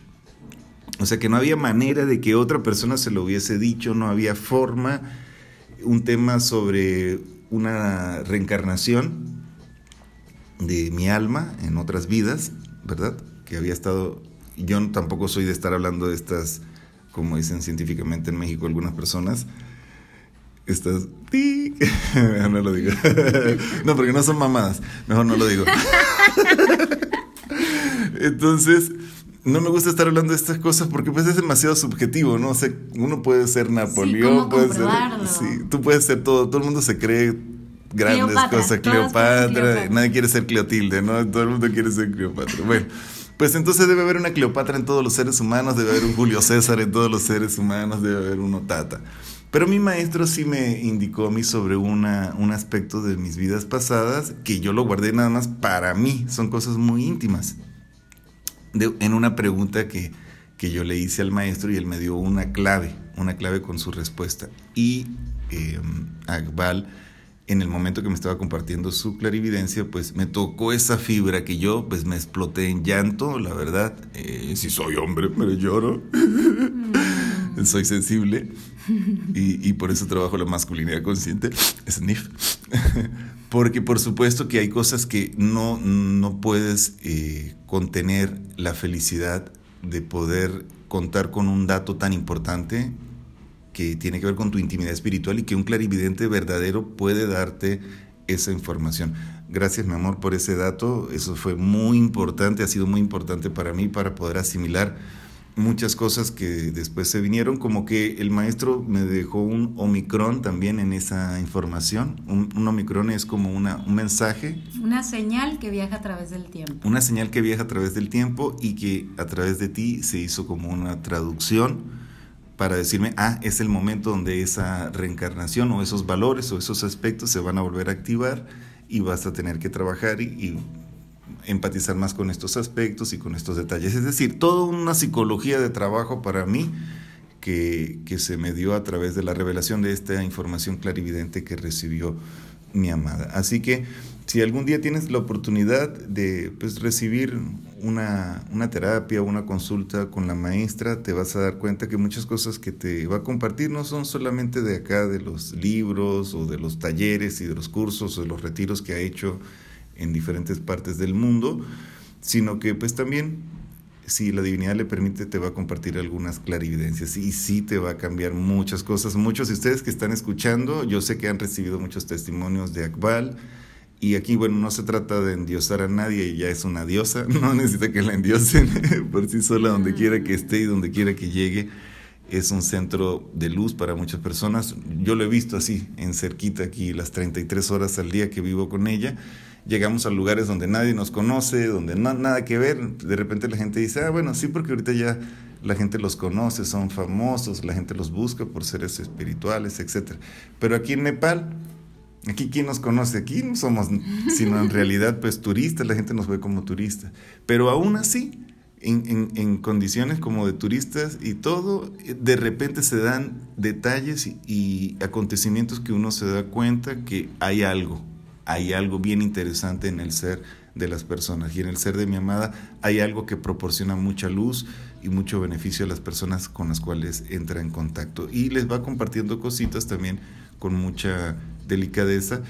O sea que no había manera de que otra persona se lo hubiese dicho, no había forma, un tema sobre una reencarnación de mi alma en otras vidas, ¿verdad? Que había estado, yo tampoco soy de estar hablando de estas, como dicen científicamente en México algunas personas, estas, no lo digo, no, porque no son mamadas, mejor no lo digo. Entonces, no me gusta estar hablando de estas cosas porque pues es demasiado subjetivo, ¿no? O sea, uno puede ser Napoleón, puede ser, sí, tú puedes ser todo, todo el mundo se cree grandes cosas, Cleopatra, nadie quiere ser Cleotilde, ¿no? Todo el mundo quiere ser Cleopatra. Bueno, pues entonces debe haber una Cleopatra en todos los seres humanos, debe haber un Julio César en todos los seres humanos, debe haber uno Tata. Pero mi maestro sí me indicó a mí sobre una, un aspecto de mis vidas pasadas que yo lo guardé nada más para mí, son cosas muy íntimas en una pregunta que, yo le hice al maestro y él me dio una clave, una clave con su respuesta. Y eh, Akbal, en el momento que me estaba compartiendo su clarividencia, pues me tocó esa fibra que yo pues me exploté en llanto, la verdad. Eh, si soy hombre, me lloro. Mm. soy sensible y, y, por eso trabajo la masculinidad consciente. Sniff. Porque por supuesto que hay cosas que no, no puedes eh, contener la felicidad de poder contar con un dato tan importante que tiene que ver con tu intimidad espiritual y que un clarividente verdadero puede darte esa información. Gracias mi amor por ese dato, eso fue muy importante, ha sido muy importante para mí para poder asimilar muchas cosas que después se vinieron, como que el maestro me dejó un omicron también en esa información. Un, omicron es como una, un mensaje. Una señal que viaja a través del tiempo. Una señal que viaja a través del tiempo y que a través de ti se hizo como una traducción para decirme, ah, es el momento donde esa reencarnación o esos valores o esos aspectos se van a volver a activar y vas a tener que trabajar y empatizar más con estos aspectos y con estos detalles. Es decir, toda una psicología de trabajo para mí que, se me dio a través de la revelación de esta información clarividente que recibió mi amada. Así que si algún día tienes la oportunidad de pues, recibir una, una terapia, una consulta con la maestra, te vas a dar cuenta que muchas cosas que te va a compartir no son solamente de acá, de los libros o de los talleres y de los cursos o de los retiros que ha hecho en diferentes partes del mundo, sino que pues también, si la divinidad le permite, te va a compartir algunas clarividencias y sí te va a cambiar muchas cosas. Muchos de ustedes que están escuchando, yo sé que han recibido muchos testimonios de Akbal. Y aquí, bueno, no se trata de endiosar a nadie, ella es una diosa, no necesita que la endiosen por sí sola, donde quiera que esté y donde quiera que llegue. Es un centro de luz para muchas personas. Yo lo he visto así, en cerquita aquí, las 33 horas al día que vivo con ella llegamos a lugares donde nadie nos conoce, donde no nada que ver, de repente la gente dice, ah, bueno, sí, porque ahorita ya la gente los conoce, son famosos, la gente los busca por seres espirituales, etc. Pero aquí en Nepal, aquí quién nos conoce, aquí no somos, sino en realidad pues turistas, la gente nos ve como turistas. Pero aún así, en, en, condiciones como de turistas y todo, de repente se dan detalles y acontecimientos que uno se da cuenta que hay algo, hay algo bien interesante en el ser de las personas. Y en el ser de mi amada hay algo que proporciona mucha luz y mucho beneficio a las personas con las cuales entra en contacto. Y les va compartiendo cositas también con mucha delicadeza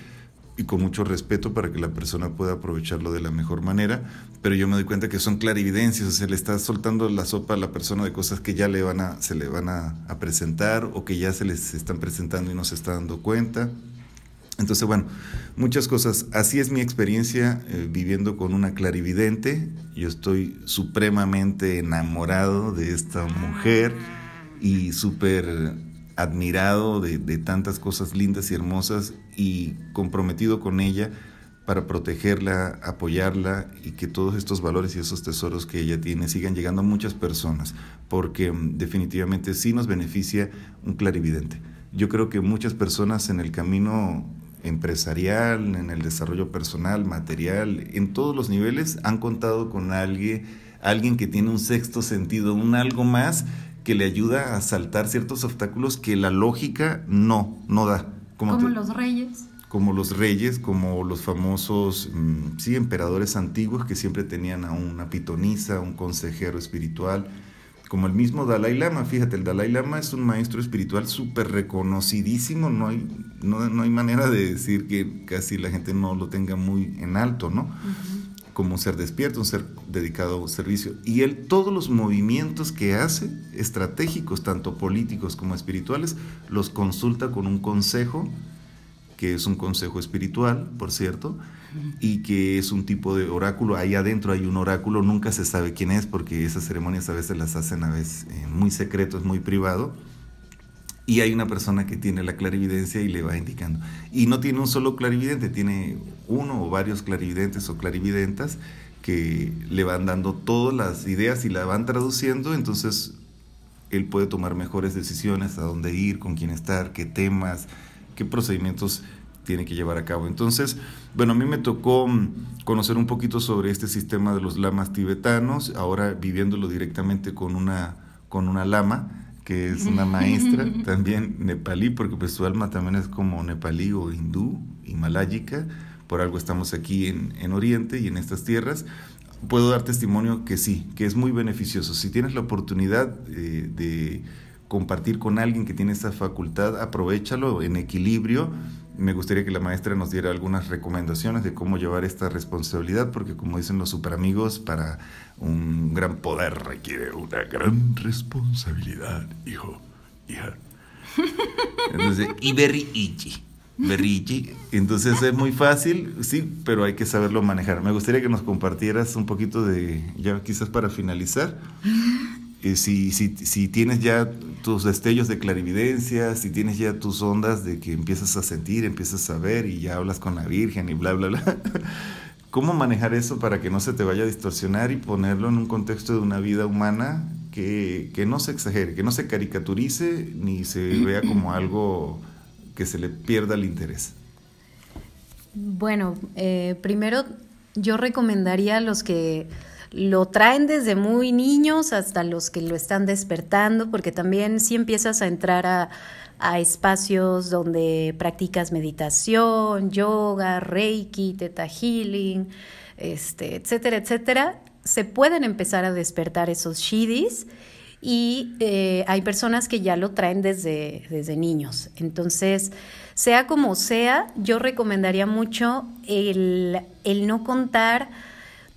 y con mucho respeto para que la persona pueda aprovecharlo de la mejor manera, pero yo me doy cuenta que son clarividencias, o sea, le está soltando la sopa a la persona de cosas que ya le van a, se le van a, presentar o que ya se les están presentando y no se está dando cuenta. Entonces, bueno, muchas cosas. Así es mi experiencia eh, viviendo con una clarividente. Yo estoy supremamente enamorado de esta mujer y súper admirado de, tantas cosas lindas y hermosas y comprometido con ella para protegerla, apoyarla y que todos estos valores y esos tesoros que ella tiene sigan llegando a muchas personas, porque mm, definitivamente sí nos beneficia un clarividente. Yo creo que muchas personas en el camino empresarial, en el desarrollo personal, material, en todos los niveles, han contado con alguien, alguien que tiene un sexto sentido, un algo más que le ayuda a saltar ciertos obstáculos que la lógica no, no da. Como, los reyes. Como los reyes, como los famosos, mm, sí, emperadores antiguos que siempre tenían a una pitonisa, un consejero espiritual, como el mismo Dalai Lama. Fíjate, el Dalai Lama es un maestro espiritual súper reconocidísimo, no hay no, no, hay manera de decir que casi la gente no lo tenga muy en alto, ¿no? Como un ser despierto, un ser dedicado a un servicio. Y él, todos los movimientos que hace, estratégicos, tanto políticos como espirituales, los consulta con un consejo, que es un consejo espiritual, por cierto, y que es un tipo de oráculo. Ahí adentro hay un oráculo, nunca se sabe quién es, porque esas ceremonias a veces las hacen a veces eh, muy secretos, muy privado y hay una persona que tiene la clarividencia y le va indicando. Y no tiene un solo clarividente, tiene uno o varios clarividentes o clarividentas que le van dando todas las ideas y la van traduciendo, entonces él puede tomar mejores decisiones a dónde ir, con quién estar, qué temas, qué procedimientos tiene que llevar a cabo. Entonces, bueno, a mí me tocó mm, conocer un poquito sobre este sistema de los lamas tibetanos, ahora viviéndolo directamente con una, con una lama que es una maestra, también nepalí, porque pues su alma también es como nepalí o hindú, himaláyica, por algo estamos aquí en, en Oriente y en estas tierras. Puedo dar testimonio que sí, que es muy beneficioso. Si tienes la oportunidad eh, de compartir con alguien que tiene esa facultad, aprovechalo en equilibrio me gustaría que la maestra nos diera algunas recomendaciones de cómo llevar esta responsabilidad, porque como dicen los superamigos, para un gran poder requiere una gran responsabilidad, hijo, hija. Entonces, y berriichi. Berriichi. Entonces es muy fácil, sí, pero hay que saberlo manejar. Me gustaría que nos compartieras un poquito de, ya quizás para finalizar, si, si, si, tienes ya tus destellos de clarividencia, si tienes ya tus ondas de que empiezas a sentir, empiezas a ver y ya hablas con la Virgen y bla, bla, bla. ¿Cómo manejar eso para que no se te vaya a distorsionar y ponerlo en un contexto de una vida humana que, que no se exagere, que no se caricaturice ni se vea como algo que se le pierda el interés? Bueno, eh, primero yo recomendaría a los que lo traen desde muy niños hasta los que lo están despertando, porque también si empiezas a entrar a, espacios donde practicas meditación, yoga, reiki, teta healing, este, etcétera, etcétera, se pueden empezar a despertar esos shidis y eh, hay personas que ya lo traen desde, desde niños. Entonces, sea como sea, yo recomendaría mucho el, el no contar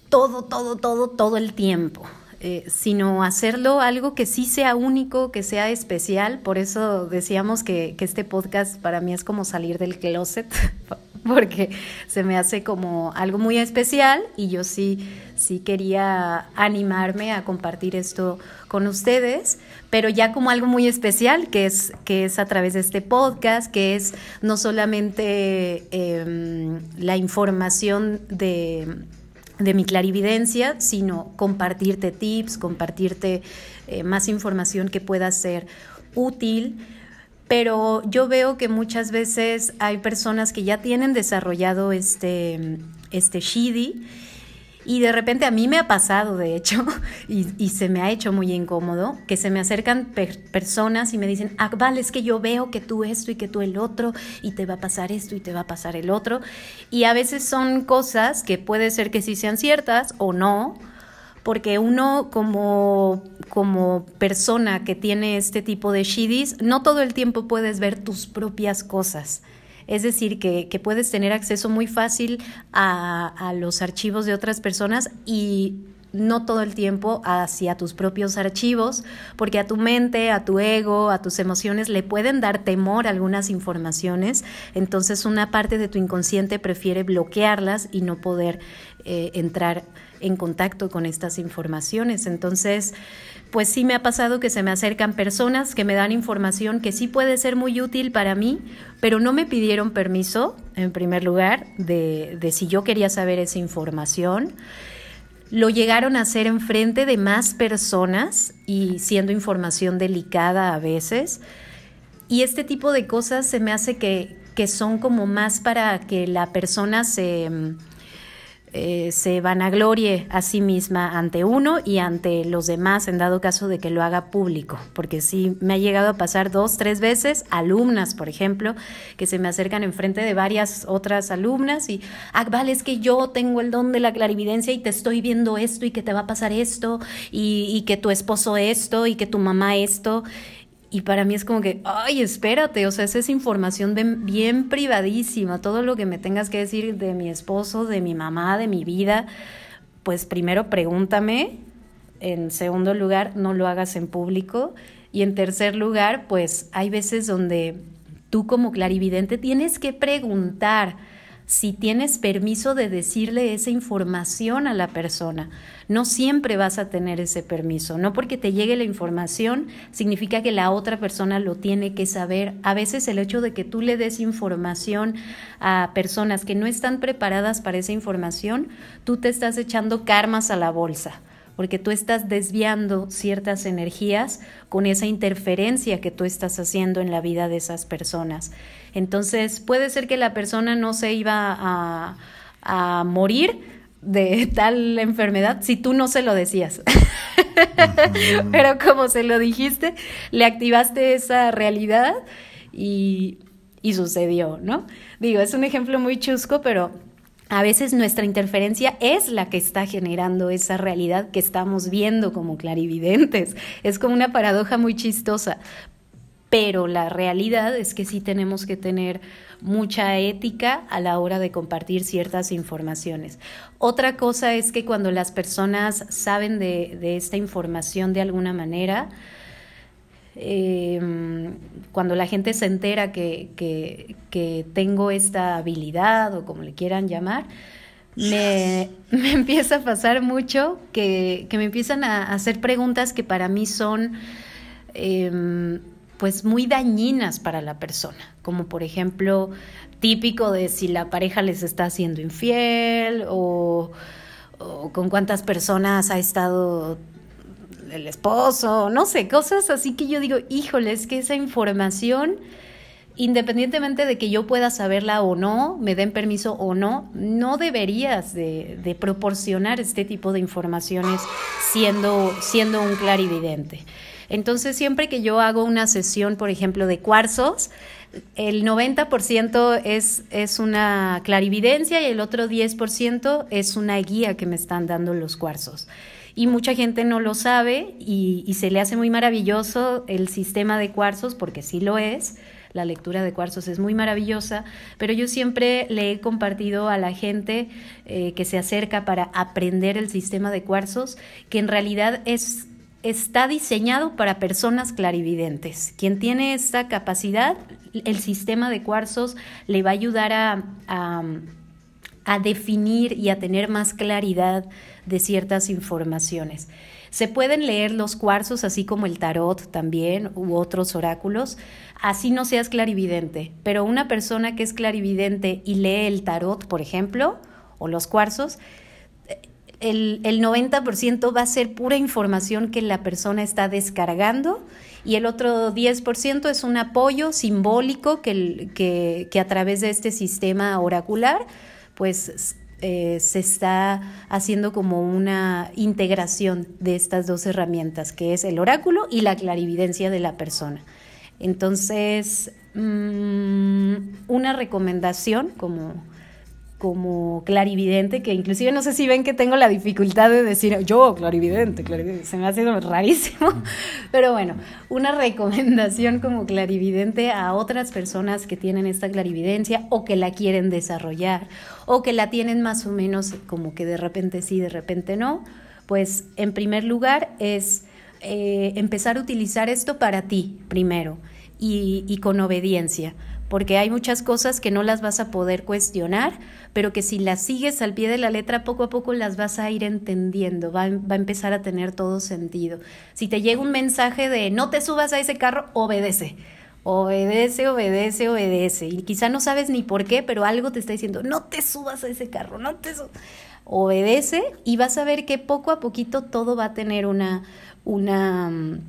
todo, todo, todo, todo el tiempo. Eh, sino hacerlo algo que sí sea único, que sea especial. Por eso decíamos que, que, este podcast para mí es como salir del closet, porque se me hace como algo muy especial y yo sí, sí quería animarme a compartir esto con ustedes, pero ya como algo muy especial, que es, que es a través de este podcast, que es no solamente em, la información de de mi clarividencia, sino compartirte tips, compartirte eh, más información que pueda ser útil. Pero yo veo que muchas veces hay personas que ya tienen desarrollado este, este Shidi y de repente a mí me ha pasado, de hecho, y, se me ha hecho muy incómodo, que se me acercan personas y me dicen, ah, vale, es que yo veo que tú esto y que tú el otro, y te va a pasar esto y te va a pasar el otro. Y a veces son cosas que puede ser que sí sean ciertas o no, porque uno como, como persona que tiene este tipo de shidis, no todo el tiempo puedes ver tus propias cosas. Es decir, que, puedes tener acceso muy fácil a, los archivos de otras personas y no todo el tiempo hacia tus propios archivos, porque a tu mente, a tu ego, a tus emociones le pueden dar temor algunas informaciones, entonces una parte de tu inconsciente prefiere bloquearlas y no poder eh, entrar en contacto con estas informaciones. Entonces, pues sí me ha pasado que se me acercan personas que me dan información que sí puede ser muy útil para mí, pero no me pidieron permiso, en primer lugar, de, de si yo quería saber esa información. Lo llegaron a hacer enfrente de más personas y siendo información delicada a veces. Y este tipo de cosas se me hace que, que son como más para que la persona se eh, se vanaglorie a sí misma ante uno y ante los demás en dado caso de que lo haga público, porque sí me ha llegado a pasar dos, tres veces, alumnas, por ejemplo, que se me acercan enfrente de varias otras alumnas y, ah, vale, es que yo tengo el don de la clarividencia y te estoy viendo esto y que te va a pasar esto y, y que tu esposo esto y que tu mamá esto Y para mí es como que, ay, espérate, o sea, esa es información bien privadísima, todo lo que me tengas que decir de mi esposo, de mi mamá, de mi vida, pues primero pregúntame, en segundo lugar, no lo hagas en público, y en tercer lugar, pues hay veces donde tú como clarividente tienes que preguntar, si tienes permiso de decirle esa información a la persona. No siempre vas a tener ese permiso. No porque te llegue la información significa que la otra persona lo tiene que saber. A veces el hecho de que tú le des información a personas que no están preparadas para esa información, tú te estás echando karmas a la bolsa porque tú estás desviando ciertas energías con esa interferencia que tú estás haciendo en la vida de esas personas. Entonces, puede ser que la persona no se iba a, a morir de tal enfermedad si tú no se lo decías. Pero como se lo dijiste, le activaste esa realidad y, y sucedió, ¿no? Digo, es un ejemplo muy chusco, pero a veces nuestra interferencia es la que está generando esa realidad que estamos viendo como clarividentes. Es como una paradoja muy chistosa. Pero la realidad es que sí tenemos que tener mucha ética a la hora de compartir ciertas informaciones. Otra cosa es que cuando las personas saben de, esta información de alguna manera, eh, cuando la gente se entera que, que, tengo esta habilidad o como le quieran llamar, me, me empieza a pasar mucho que, que, me empiezan a hacer preguntas que para mí son em, pues muy dañinas para la persona, como por ejemplo típico de si la pareja les está haciendo infiel o, o con cuántas personas ha estado el esposo, no sé, cosas así que yo digo, híjole, es que esa información, independientemente de que yo pueda saberla o no, me den permiso o no, no deberías de, de proporcionar este tipo de informaciones siendo, siendo un clarividente. Entonces, siempre que yo hago una sesión, por ejemplo, de cuarzos, el 90% es, es una clarividencia y el otro 10% es una guía que me están dando los cuarzos y mucha gente no lo sabe y, se le hace muy maravilloso el sistema de cuarzos, porque sí lo es, la lectura de cuarzos es muy maravillosa, pero yo siempre le he compartido a la gente eh, que se acerca para aprender el sistema de cuarzos, que en realidad es, está diseñado para personas clarividentes. Quien tiene esta capacidad, el sistema de cuarzos le va a ayudar a, a, a definir y a tener más claridad de ciertas informaciones. Se pueden leer los cuarzos, así como el tarot también, u otros oráculos, así no seas clarividente, pero una persona que es clarividente y lee el tarot, por ejemplo, o los cuarzos, el, el 90% va a ser pura información que la persona está descargando y el otro 10% es un apoyo simbólico que, que, que a través de este sistema oracular pues eh, se está haciendo como una integración de estas dos herramientas, que es el oráculo y la clarividencia de la persona. Entonces, mm, una recomendación como como clarividente, que inclusive no sé si ven que tengo la dificultad de decir yo clarividente, clarividente, se me ha sido rarísimo, pero bueno, una recomendación como clarividente a otras personas que tienen esta clarividencia o que la quieren desarrollar o que la tienen más o menos como que de repente sí, de repente no, pues en primer lugar es eh, empezar a utilizar esto para ti primero y, y con obediencia porque hay muchas cosas que no las vas a poder cuestionar, pero que si las sigues al pie de la letra, poco a poco las vas a ir entendiendo, va, a empezar a tener todo sentido. Si te llega un mensaje de no te subas a ese carro, obedece. Obedece, obedece, obedece. Y quizá no sabes ni por qué, pero algo te está diciendo, no te subas a ese carro, no te subas. Obedece y vas a ver que poco a poquito todo va a tener una, una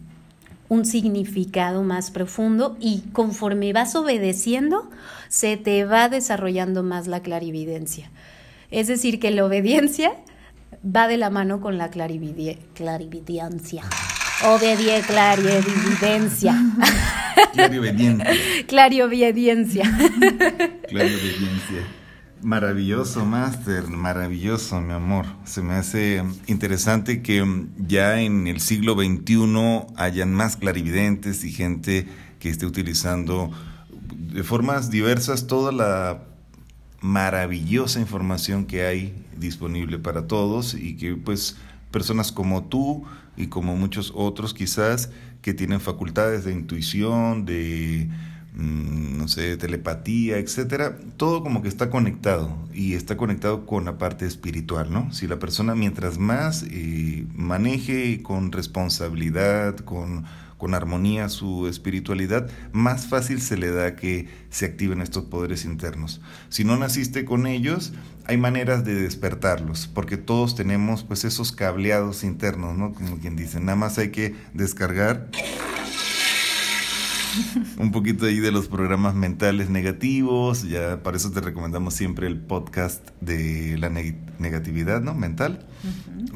un significado más profundo y conforme vas obedeciendo, se te va desarrollando más la clarividencia. Es decir, que la obediencia va de la mano con la clarividencia. Obedie, clarividencia. Clariobediencia. Clariobediencia. Maravilloso, Master, maravilloso, mi amor. Se me hace interesante que ya en el siglo XXI hayan más clarividentes y gente que esté utilizando de formas diversas toda la maravillosa información que hay disponible para todos y que pues personas como tú y como muchos otros quizás que tienen facultades de intuición, de no sé, telepatía, etcétera, todo como que está conectado y está conectado con la parte espiritual, ¿no? Si la persona mientras más eh, maneje con responsabilidad, con con armonía su espiritualidad, más fácil se le da que se activen estos poderes internos. Si no naciste con ellos, hay maneras de despertarlos, porque todos tenemos pues esos cableados internos, ¿no? Como quien dice, nada más hay que descargar un poquito ahí de los programas mentales negativos, ya para eso te recomendamos siempre el podcast de la negatividad, ¿no? Mental,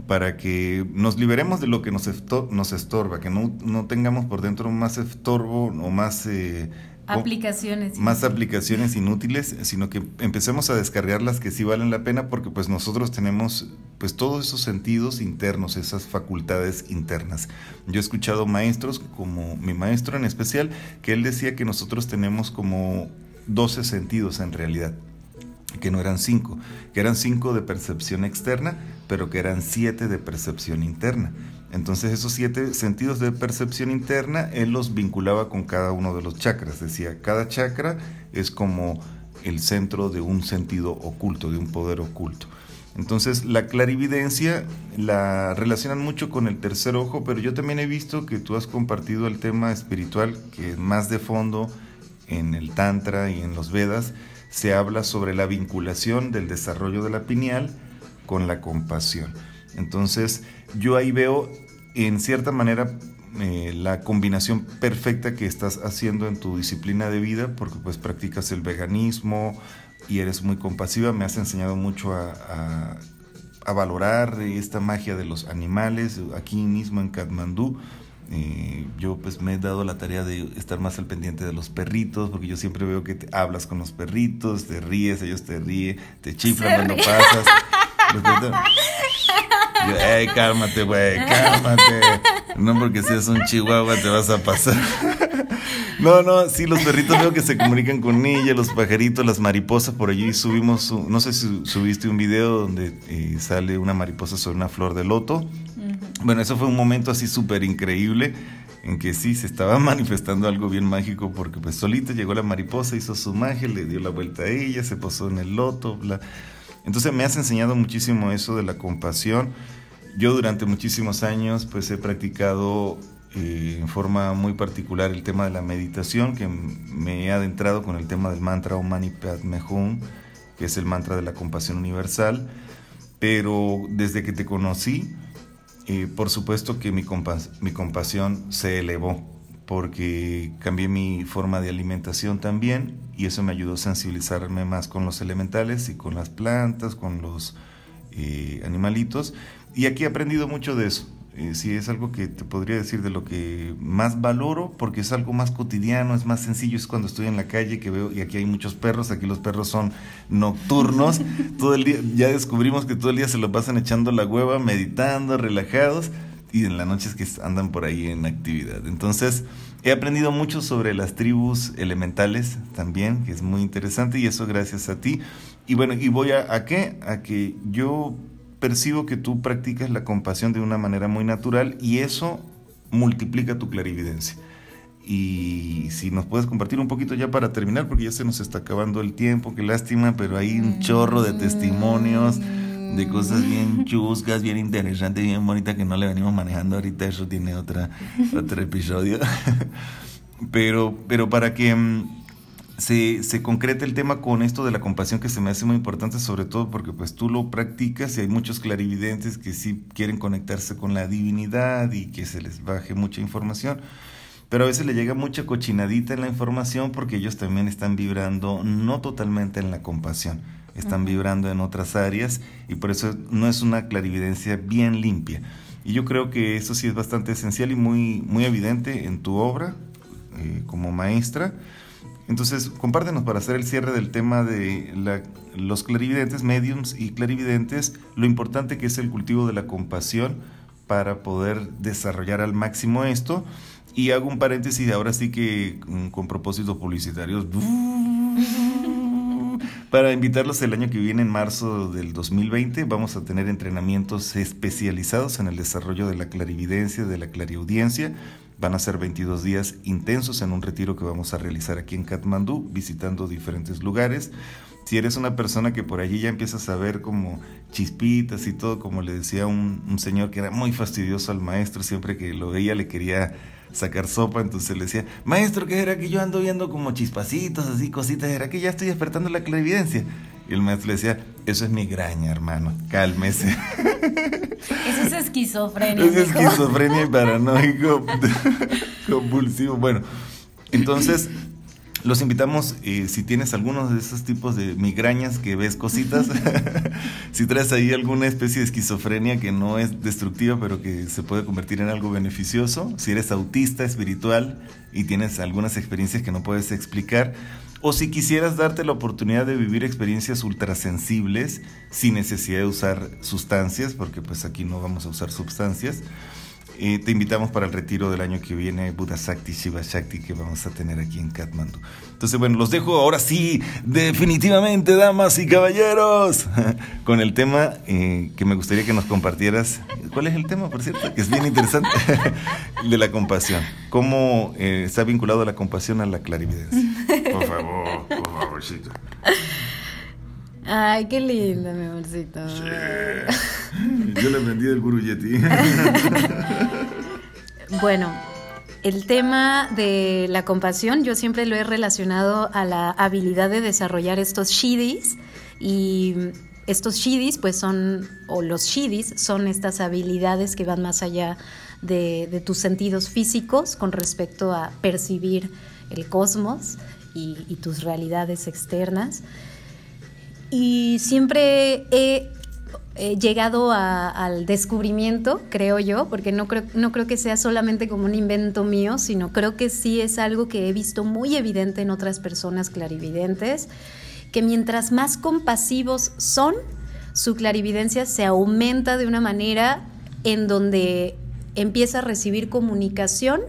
para que nos liberemos de lo que nos, nos estorba, que no, no, tengamos por dentro más estorbo o más... Eh, aplicaciones. Más aplicaciones inútiles, sino que empecemos a descargar las que sí valen la pena porque pues nosotros tenemos pues todos esos sentidos internos, esas facultades internas. Yo he escuchado maestros, como mi maestro en especial, que él decía que nosotros tenemos como 12 sentidos en realidad que no eran cinco, que eran cinco de percepción externa, pero que eran siete de percepción interna. Entonces esos siete sentidos de percepción interna, él los vinculaba con cada uno de los chakras. Decía, cada chakra es como el centro de un sentido oculto, de un poder oculto. Entonces la clarividencia la relacionan mucho con el tercer ojo, pero yo también he visto que tú has compartido el tema espiritual, que más de fondo en el Tantra y en los Vedas se habla sobre la vinculación del desarrollo de la pineal con la compasión. Entonces yo ahí veo en cierta manera eh, la combinación perfecta que estás haciendo en tu disciplina de vida, porque pues practicas el veganismo y eres muy compasiva, me has enseñado mucho a, valorar esta magia de los animales, aquí mismo en Katmandú. Eh, yo pues me he dado la tarea de estar más al pendiente de los perritos, porque yo siempre veo que te hablas con los perritos, te ríes, ellos te ríen, te chiflan cuando pasas. ey, cálmate, güey, cálmate. No porque seas un chihuahua te vas a pasar. No, no, sí, los perritos veo que se comunican con ella, los pajaritos, las mariposas, por allí subimos, no sé si subiste un video donde eh, sale una mariposa sobre una flor de loto. Bueno, eso fue un momento así súper increíble en que sí se estaba manifestando algo bien mágico porque pues solita llegó la mariposa, hizo su magia, le dio la vuelta a ella, se posó en el loto, bla. Entonces me has enseñado muchísimo eso de la compasión. Yo durante muchísimos años pues he practicado eh, en forma muy particular el tema de la meditación, que me he adentrado con el tema del mantra Om Mani Padme Hum, que es el mantra de la compasión universal. Pero desde que te conocí, eh, por supuesto que mi, mi compasión se elevó porque cambié mi forma de alimentación también y eso me ayudó a sensibilizarme más con los elementales y con las plantas, con los eh, animalitos. Y aquí he aprendido mucho de eso. Eh, sí, es algo que te podría decir de lo que más valoro, porque es algo más cotidiano, es más sencillo, es cuando estoy en la calle que veo, y aquí hay muchos perros, aquí los perros son nocturnos, todo el día, ya descubrimos que todo el día se lo pasan echando la hueva, meditando, relajados, y en la noche es que andan por ahí en actividad. Entonces, he aprendido mucho sobre las tribus elementales también, que es muy interesante y eso gracias a ti. Y bueno, y voy a, a qué? A que yo percibo que tú practicas la compasión de una manera muy natural y eso multiplica tu clarividencia. Y si nos puedes compartir un poquito ya para terminar, porque ya se nos está acabando el tiempo, qué lástima, pero hay un chorro de testimonios de cosas bien chuscas, bien interesantes, bien bonitas que no le venimos manejando ahorita, eso tiene otra, otro episodio. pero, pero para que mm, se, se concrete el tema con esto de la compasión que se me hace muy importante, sobre todo porque pues tú lo practicas y hay muchos clarividentes que sí quieren conectarse con la divinidad y que se les baje mucha información. Pero a veces le llega mucha cochinadita en la información porque ellos también están vibrando no totalmente en la compasión están vibrando en otras áreas y por eso no es una clarividencia bien limpia. Y yo creo que eso sí es bastante esencial y muy, muy evidente en tu obra eh, como maestra. Entonces, compártenos para hacer el cierre del tema de los clarividentes, mediums y clarividentes, lo importante que es el cultivo de la compasión para poder desarrollar al máximo esto. Y hago un paréntesis, ahora sí que mm, con propósitos publicitarios, para invitarlos el año que viene, en marzo del 2020, vamos a tener entrenamientos especializados en el desarrollo de la clarividencia, de la clariaudiencia. Van a ser 22 días intensos en un retiro que vamos a realizar aquí en Katmandú, visitando diferentes lugares. Si eres una persona que por allí ya empiezas a ver como chispitas y todo, como le decía un, un señor que era muy fastidioso al maestro, siempre que lo veía le quería sacar sopa, entonces le decía, maestro, ¿qué era que yo ando viendo como chispacitos, así cositas? ¿Era que ya estoy despertando la clarividencia? Y el maestro le decía, eso es migraña, hermano, cálmese. Eso es esquizofrenia. Es esquizofrenia y paranoico compulsivo. Bueno, entonces los invitamos, eh, si tienes algunos de esos tipos de migrañas que ves cositas, si traes ahí alguna especie de esquizofrenia que no es destructiva, pero que se puede convertir en algo beneficioso, si eres autista espiritual y tienes algunas experiencias que no puedes explicar, o si quisieras darte la oportunidad de vivir experiencias ultrasensibles sin necesidad de usar sustancias, porque pues aquí no vamos a usar sustancias, te invitamos para el retiro del año que viene, Buda Shakti, Shiva Shakti, que vamos a tener aquí en Kathmandu. Entonces, bueno, los dejo ahora sí, definitivamente, damas y caballeros, con el tema eh, que me gustaría que nos compartieras. ¿Cuál es el tema, por cierto? Que es bien interesante, de la compasión. ¿Cómo eh, está vinculado la compasión a la clarividencia? Por favor, por favorcito. Ay, qué linda, mi amorcito. Yo le vendí del Guru Yeti. bueno, el tema de la compasión yo siempre lo he relacionado a la habilidad de desarrollar estos shidis y estos shidis pues son, o los shidis son estas habilidades que van más allá de, tus sentidos físicos con respecto a percibir el cosmos y, y tus realidades externas. Y siempre he llegado al descubrimiento, creo yo, porque no creo, no creo que sea solamente como un invento mío, sino creo que sí es algo que he visto muy evidente en otras personas clarividentes, que mientras más compasivos son, su clarividencia se aumenta de una manera en donde empieza a recibir comunicación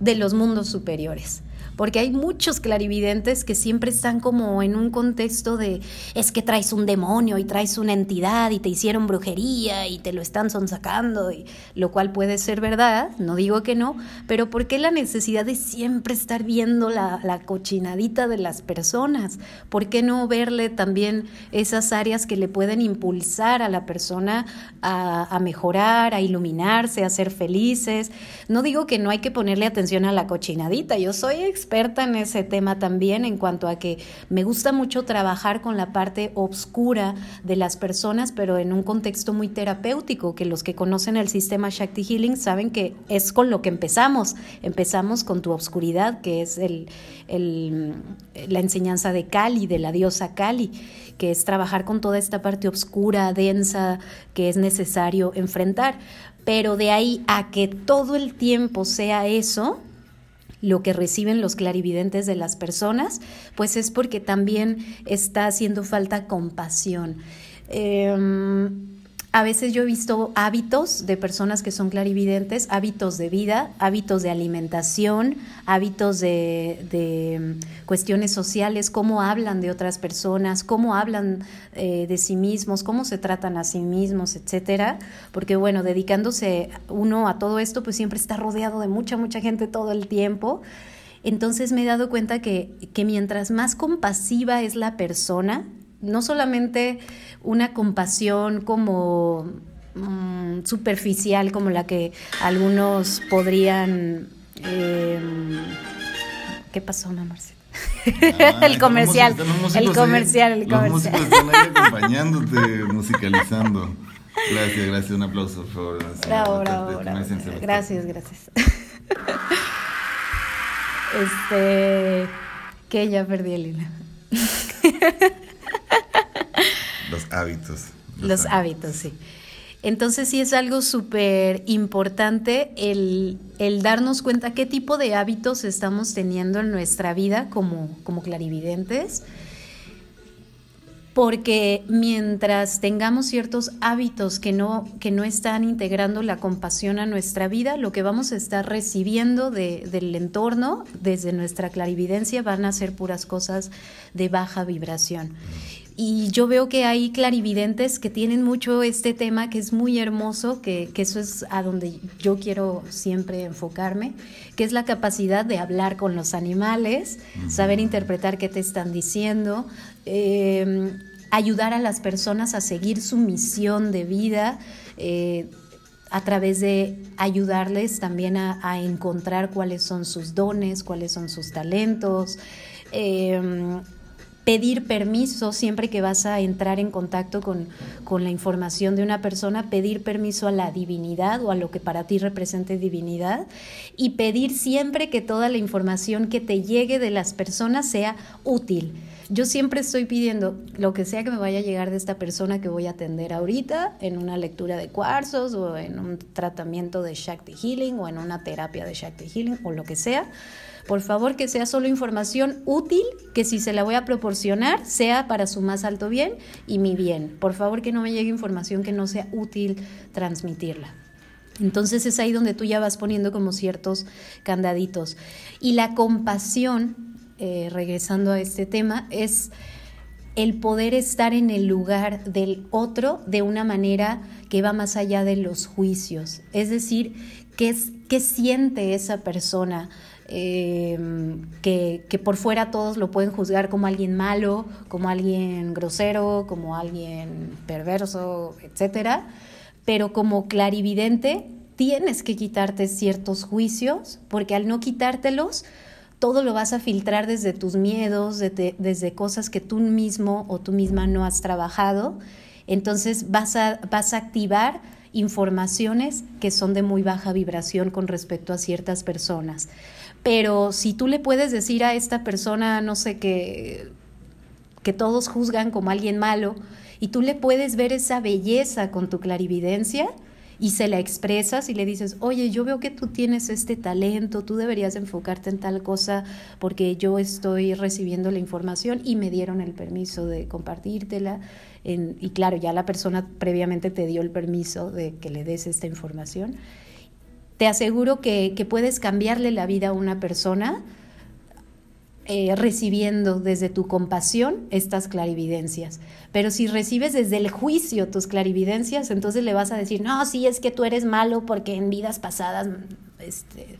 de los mundos superiores porque hay muchos clarividentes que siempre están como en un contexto de es que traes un demonio y traes una entidad y te hicieron brujería y te lo están sonsacando, y, lo cual puede ser verdad, no digo que no, pero ¿por qué la necesidad de siempre estar viendo la, cochinadita de las personas? ¿Por qué no verle también esas áreas que le pueden impulsar a la persona a, mejorar, a iluminarse, a ser felices? No digo que no hay que ponerle atención a la cochinadita, yo soy experta en ese tema también en cuanto a que me gusta mucho trabajar con la parte oscura de las personas, pero en un contexto muy terapéutico, que los que conocen el sistema Shakti Healing saben que es con lo que empezamos. Empezamos con tu obscuridad, que es el, la enseñanza de Kali, de la diosa Kali que es trabajar con toda esta parte oscura, densa, que es necesario enfrentar. Pero de ahí a que todo el tiempo sea eso, lo que reciben los clarividentes de las personas, pues es porque también está haciendo falta compasión. Em, a veces yo he visto hábitos de personas que son clarividentes, hábitos de vida, hábitos de alimentación, hábitos de, mm, cuestiones sociales, cómo hablan de otras personas, cómo hablan eh, de sí mismos, cómo se tratan a sí mismos, etcétera. Porque bueno, dedicándose uno a todo esto, pues siempre está rodeado de mucha, mucha gente todo el tiempo. Entonces me he dado cuenta que, que mientras más compasiva es la persona, no solamente una compasión como mm, superficial como la que algunos podrían... Em, ¿Qué pasó, mamá? Ah, el comercial, el comercial, el comercial. Los ahí acompañándote, musicalizando. Gracias, gracias, un aplauso, por favor. Bravo, bravo, Gracias, gracias. Este, que ya perdí el hilo. Los hábitos. Los, hábitos. sí. Entonces sí es algo súper importante el, el, darnos cuenta qué tipo de hábitos estamos teniendo en nuestra vida como, como clarividentes porque mientras tengamos ciertos hábitos que no, que no están integrando la compasión a nuestra vida, lo que vamos a estar recibiendo del entorno desde nuestra clarividencia van a ser puras cosas de baja vibración. Y yo veo que hay clarividentes que tienen mucho este tema que es muy hermoso, que, eso es a donde yo quiero siempre enfocarme, que es la capacidad de hablar con los animales, saber interpretar qué te están diciendo, eh, ayudar a las personas a seguir su misión de vida. Eh, a través de ayudarles también a, encontrar cuáles son sus dones, cuáles son sus talentos, eh, pedir permiso siempre que vas a entrar en contacto con, la información de una persona, pedir permiso a la divinidad o a lo que para ti represente divinidad y pedir siempre que toda la información que te llegue de las personas sea útil. Yo siempre estoy pidiendo lo que sea que me vaya a llegar de esta persona que voy a atender ahorita, en una lectura de cuarzos o en un tratamiento de Shakti Healing o en una terapia de Shakti Healing o lo que sea por favor, que sea solo información útil, que si se la voy a proporcionar, sea para su más alto bien y mi bien. Por favor, que no me llegue información que no sea útil transmitirla. Entonces es ahí donde tú ya vas poniendo como ciertos candaditos. Y la compasión, eh, regresando a este tema, es el poder estar en el lugar del otro de una manera que va más allá de los juicios. Es decir, qué, qué siente esa persona, eh, que, por fuera todos lo pueden juzgar como alguien malo, como alguien grosero, como alguien perverso, etcétera. Pero como clarividente tienes que quitarte ciertos juicios, porque al no quitártelos, todo lo vas a filtrar desde tus miedos, desde, cosas que tú mismo o tú misma no has trabajado. Entonces vas a activar informaciones que son de muy baja vibración con respecto a ciertas personas. Pero si tú le puedes decir a esta persona, no sé, que, que todos juzgan como alguien malo, y tú le puedes ver esa belleza con tu clarividencia, y se la expresas y le dices, oye, yo veo que tú tienes este talento, tú deberías enfocarte en tal cosa porque yo estoy recibiendo la información y me dieron el permiso de compartírtela. y claro, ya la persona previamente te dio el permiso de que le des esta información te aseguro que, puedes cambiarle la vida a una persona eh, recibiendo desde tu compasión estas clarividencias. Pero si recibes desde el juicio tus clarividencias, entonces le vas a decir, no, sí, es que tú eres malo porque en vidas pasadas, este,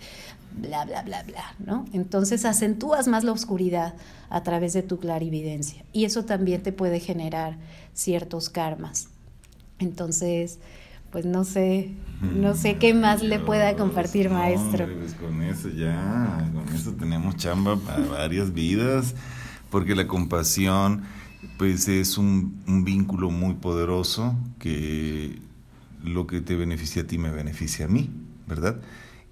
bla, bla, bla, bla, ¿no? Entonces acentúas más la oscuridad a través de tu clarividencia. Y eso también te puede generar ciertos karmas. Entonces, pues no sé, no sé qué más le pueda compartir, maestro. Pues con eso ya, con eso tenemos chamba para varias vidas, porque la compasión, pues es un, un vínculo muy poderoso que lo que te beneficia a ti me beneficia a mí, ¿verdad?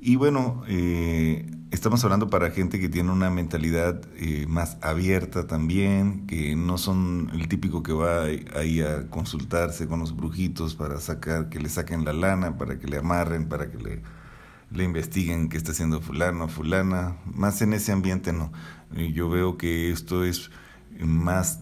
Y bueno, eh, estamos hablando para gente que tiene una mentalidad eh, más abierta también, que no son el típico que va ahí a consultarse con los brujitos para sacar, que le saquen la lana, para que le amarren, para que le, le investiguen qué está haciendo fulano, fulana. Más en ese ambiente no. Yo veo que esto es más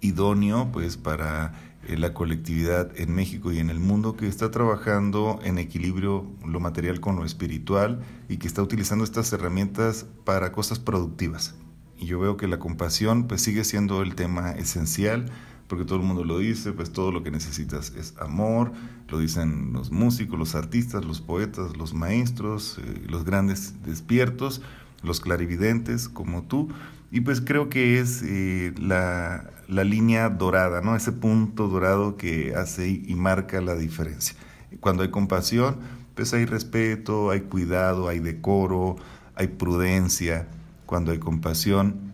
idóneo pues para la colectividad en México y en el mundo que está trabajando en equilibrio lo material con lo espiritual y que está utilizando estas herramientas para cosas productivas. Y yo veo que la compasión pues sigue siendo el tema esencial porque todo el mundo lo dice, pues todo lo que necesitas es amor, lo dicen los músicos, los artistas, los poetas, los maestros, eh, los grandes despiertos, los clarividentes como tú, y pues creo que es eh, la, la, línea dorada, ¿no? Ese punto dorado que hace y marca la diferencia. Cuando hay compasión, pues hay respeto, hay cuidado, hay decoro, hay prudencia. Cuando hay compasión,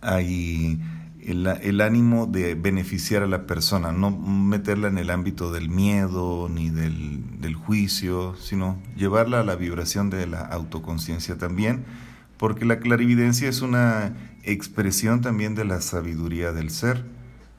hay el, el, ánimo de beneficiar a la persona, no meterla en el ámbito del miedo ni del, del juicio, sino llevarla a la vibración de la autoconciencia también porque la clarividencia es una expresión también de la sabiduría del ser.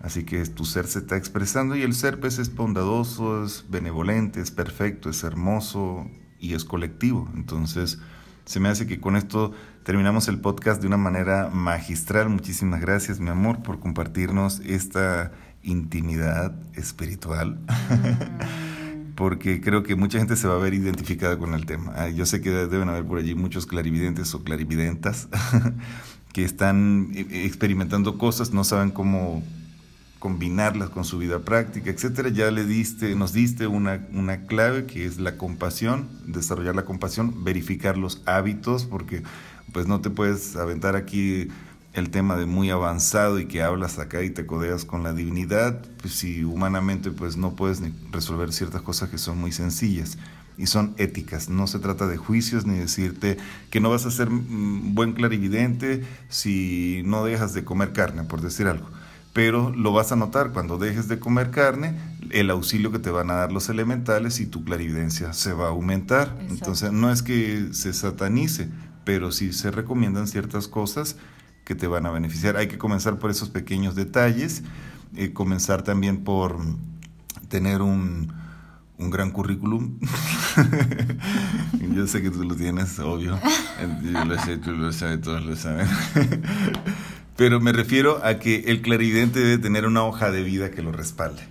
Así que tu ser se está expresando y el ser pues es bondadoso, es benevolente, es perfecto, es hermoso y es colectivo. Entonces, se me hace que con esto terminamos el podcast de una manera magistral. Muchísimas gracias, mi amor, por compartirnos esta intimidad espiritual. Mm. Porque creo que mucha gente se va a ver identificada con el tema. Yo sé que deben haber por allí muchos clarividentes o clarividentas que están eh, experimentando cosas, no saben cómo combinarlas con su vida práctica, etcétera. Ya le diste, nos diste una, una clave que es la compasión, desarrollar la compasión, verificar los hábitos, porque pues no te puedes aventar aquí el tema de muy avanzado y que hablas acá y te codeas con la divinidad, pues si humanamente pues no puedes ni resolver ciertas cosas que son muy sencillas y son éticas. No se trata de juicios ni decirte que no vas a ser mm, buen clarividente si no dejas de comer carne, por decir algo pero lo vas a notar cuando dejes de comer carne, el auxilio que te van a dar los elementales y tu clarividencia se va a aumentar. Entonces no es que se satanice, pero sí se recomiendan ciertas cosas que te van a beneficiar. Hay que comenzar por esos pequeños detalles, eh, comenzar también por tener un, un gran currículum. Yo sé que tú lo tienes, obvio. Yo lo sé, tú lo sabes, todos lo saben. Pero me refiero a que el clarividente debe tener una hoja de vida que lo respalde.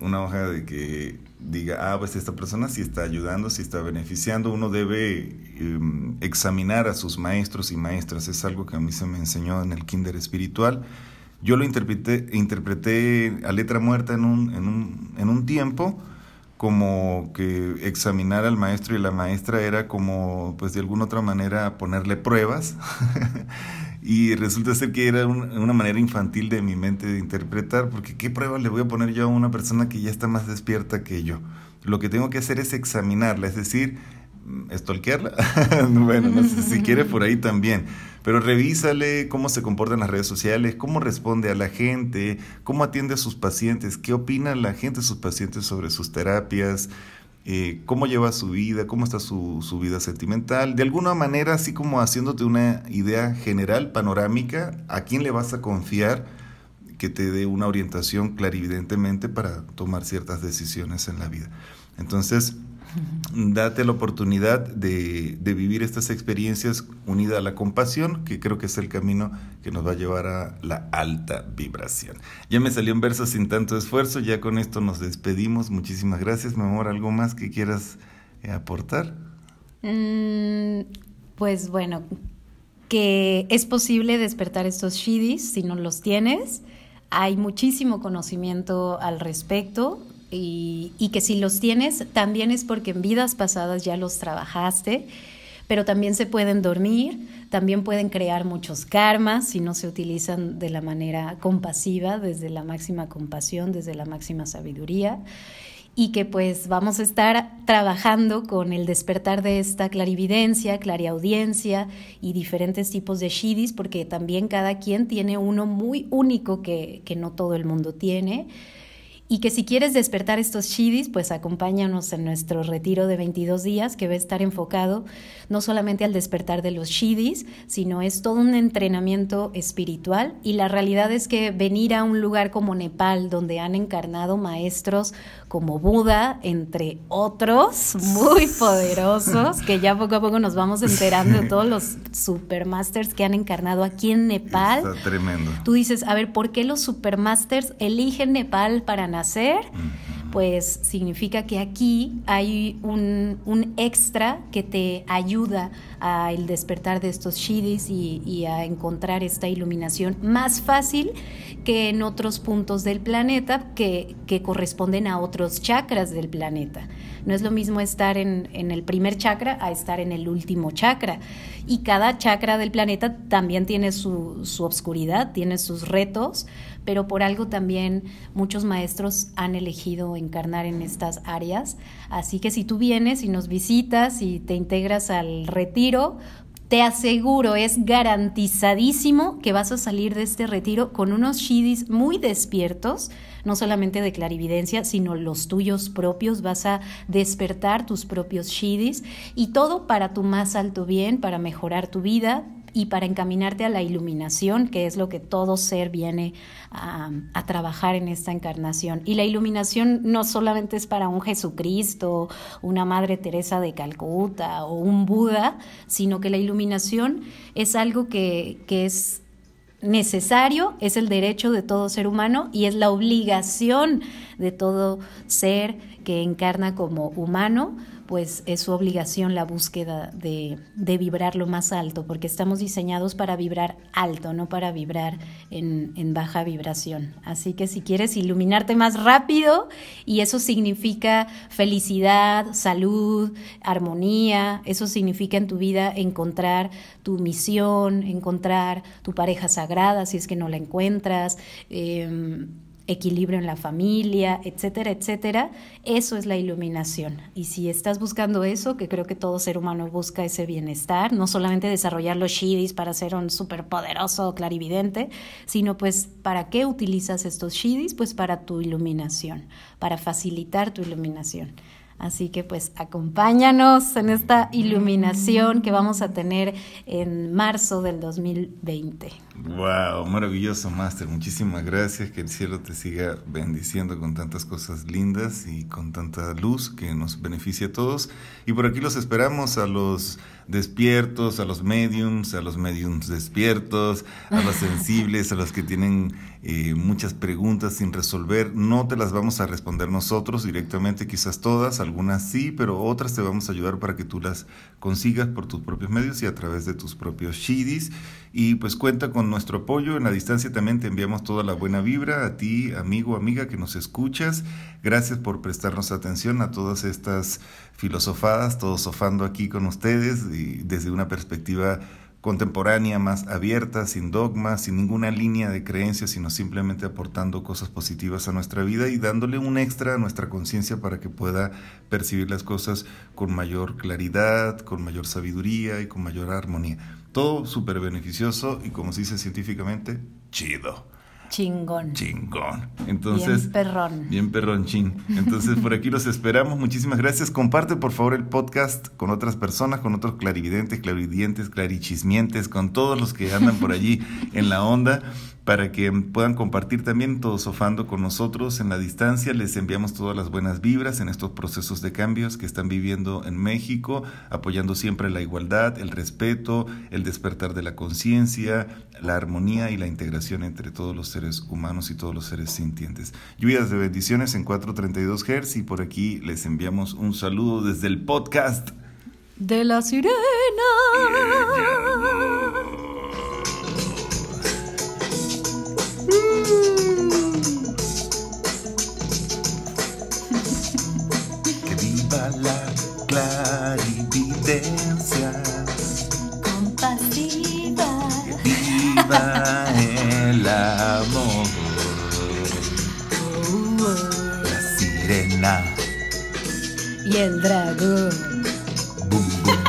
Una hoja de que diga, ah, pues esta persona sí está ayudando, sí está beneficiando. Uno debe em, examinar a sus maestros y maestras. Es algo que a mí se me enseñó en el kinder espiritual. Yo lo interpreté, interpreté a letra muerta en un, en un, en un tiempo como que examinar al maestro y la maestra era como, pues de alguna otra manera, ponerle pruebas. y resulta ser que era una manera infantil de mi mente de interpretar, porque ¿qué prueba le voy a poner yo a una persona que ya está más despierta que yo? Lo que tengo que hacer es examinarla, es decir, mm, estolquearla. bueno, no sé si quiere por ahí también. Pero revísale cómo se comporta en las redes sociales, cómo responde a la gente, cómo atiende a sus pacientes, qué opina la gente, sus pacientes sobre sus terapias, eh, cómo lleva su vida, cómo está su, su, vida sentimental. De alguna manera, así como haciéndote una idea general, panorámica, a quién le vas a confiar que te dé una orientación clarividentemente para tomar ciertas decisiones en la vida. Entonces, date la oportunidad de, vivir estas experiencias unida a la compasión, que creo que es el camino que nos va a llevar a la alta vibración. Ya me salió en verso sin tanto esfuerzo, ya con esto nos despedimos. Muchísimas gracias, mi amor. ¿Algo más que quieras eh, aportar? Mm, pues bueno, que es posible despertar estos shidis si no los tienes. Hay muchísimo conocimiento al respecto y, que si los tienes también es porque en vidas pasadas ya los trabajaste, pero también se pueden dormir, también pueden crear muchos karmas si no se utilizan de la manera compasiva, desde la máxima compasión, desde la máxima sabiduría y que pues vamos a estar trabajando con el despertar de esta clarividencia, clariaudiencia y diferentes tipos de shidis, porque también cada quien tiene uno muy único que, que no todo el mundo tiene y que si quieres despertar estos shidis, pues acompáñanos en nuestro retiro de 22 días que va a estar enfocado no solamente al despertar de los shidis, sino es todo un entrenamiento espiritual. Y la realidad es que venir a un lugar como Nepal donde han encarnado maestros como Buda, entre otros muy poderosos, que ya poco a poco nos vamos enterando de todos los supermasters que han encarnado aquí en Nepal. Está tremendo. Tú dices, a ver, ¿por qué los supermasters eligen Nepal para nacer? Pues significa que aquí hay un, extra que te ayuda al despertar de estos shidis y, y a encontrar esta iluminación más fácil que en otros puntos del planeta que, que corresponden a otros chakras del planeta. No es lo mismo estar en, en, el primer chakra a estar en el último chakra. Y cada chakra del planeta también tiene su, su obscuridad, tiene sus retos, pero por algo también muchos maestros han elegido encarnar en estas áreas. Así que si tú vienes y nos visitas y te integras al retiro, te aseguro, es garantizadísimo que vas a salir de este retiro con unos shidis muy despiertos, no solamente de clarividencia, sino los tuyos propios. Vas a despertar tus propios shidis y todo para tu más alto bien, para mejorar tu vida, y para encaminarte a la iluminación, que es lo que todo ser viene a, trabajar en esta encarnación. Y la iluminación no solamente es para un Jesucristo, una Madre Teresa de Calcuta o un Buda, sino que la iluminación es algo que, que es necesario, es el derecho de todo ser humano y es la obligación de todo ser que encarna como humano pues es su obligación la búsqueda de, vibrar lo más alto, porque estamos diseñados para vibrar alto, no para vibrar en, en, baja vibración. Así que si quieres iluminarte más rápido, y eso significa felicidad, salud, armonía, eso significa en tu vida encontrar tu misión, encontrar tu pareja sagrada, si es que no la encuentras. Eh, equilibrio en la familia, etcétera, etcétera. Eso es la iluminación. Y si estás buscando eso, que creo que todo ser humano busca ese bienestar, no solamente desarrollar los shidis para ser un superpoderoso clarividente, sino pues, ¿para qué utilizas estos shidis? Pues para tu iluminación, para facilitar tu iluminación. Así que pues acompáñanos en esta iluminación que vamos a tener en marzo del 2020. Wow, maravilloso, Master. Muchísimas gracias. Que el cielo te siga bendiciendo con tantas cosas lindas y con tanta luz que nos beneficia a todos. Y por aquí los esperamos a los despiertos, a los mediums, a los mediums despiertos, a los sensibles, a los que tienen eh, muchas preguntas sin resolver. No te las vamos a responder nosotros directamente, quizás todas, algunas sí, pero otras te vamos a ayudar para que tú las consigas por tus propios medios y a través de tus propios shidis. Y pues cuenta con nuestro apoyo. En la distancia también te enviamos toda la buena vibra a ti, amigo, amiga que nos escuchas. Gracias por prestarnos atención a todas estas filosofadas, todos sofando aquí con ustedes y desde una perspectiva contemporánea, más abierta, sin dogmas, sin ninguna línea de creencias, sino simplemente aportando cosas positivas a nuestra vida y dándole un extra a nuestra conciencia para que pueda percibir las cosas con mayor claridad, con mayor sabiduría y con mayor armonía. Todo súper beneficioso y como se dice científicamente, chido. Chingón. Chingón. Entonces, bien perrón. Bien perrón, ching. Entonces, por aquí los esperamos. Muchísimas gracias. Comparte, por favor, el podcast con otras personas, con otros clarividentes, clarividentes, clarichismientes, con todos los que andan por allí en la onda para que puedan compartir también todo sofando con nosotros en la distancia. Les enviamos todas las buenas vibras en estos procesos de cambios que están viviendo en México, apoyando siempre la igualdad, el respeto, el despertar de la conciencia, la armonía y la integración entre todos los seres humanos y todos los seres sintientes. Lluvias de bendiciones en 432 Hz y por aquí les enviamos un saludo desde el podcast de la sirena. Que viva la clarividencia compasiva. Que viva el amor. La sirena. Y el dragón. Boom, boom.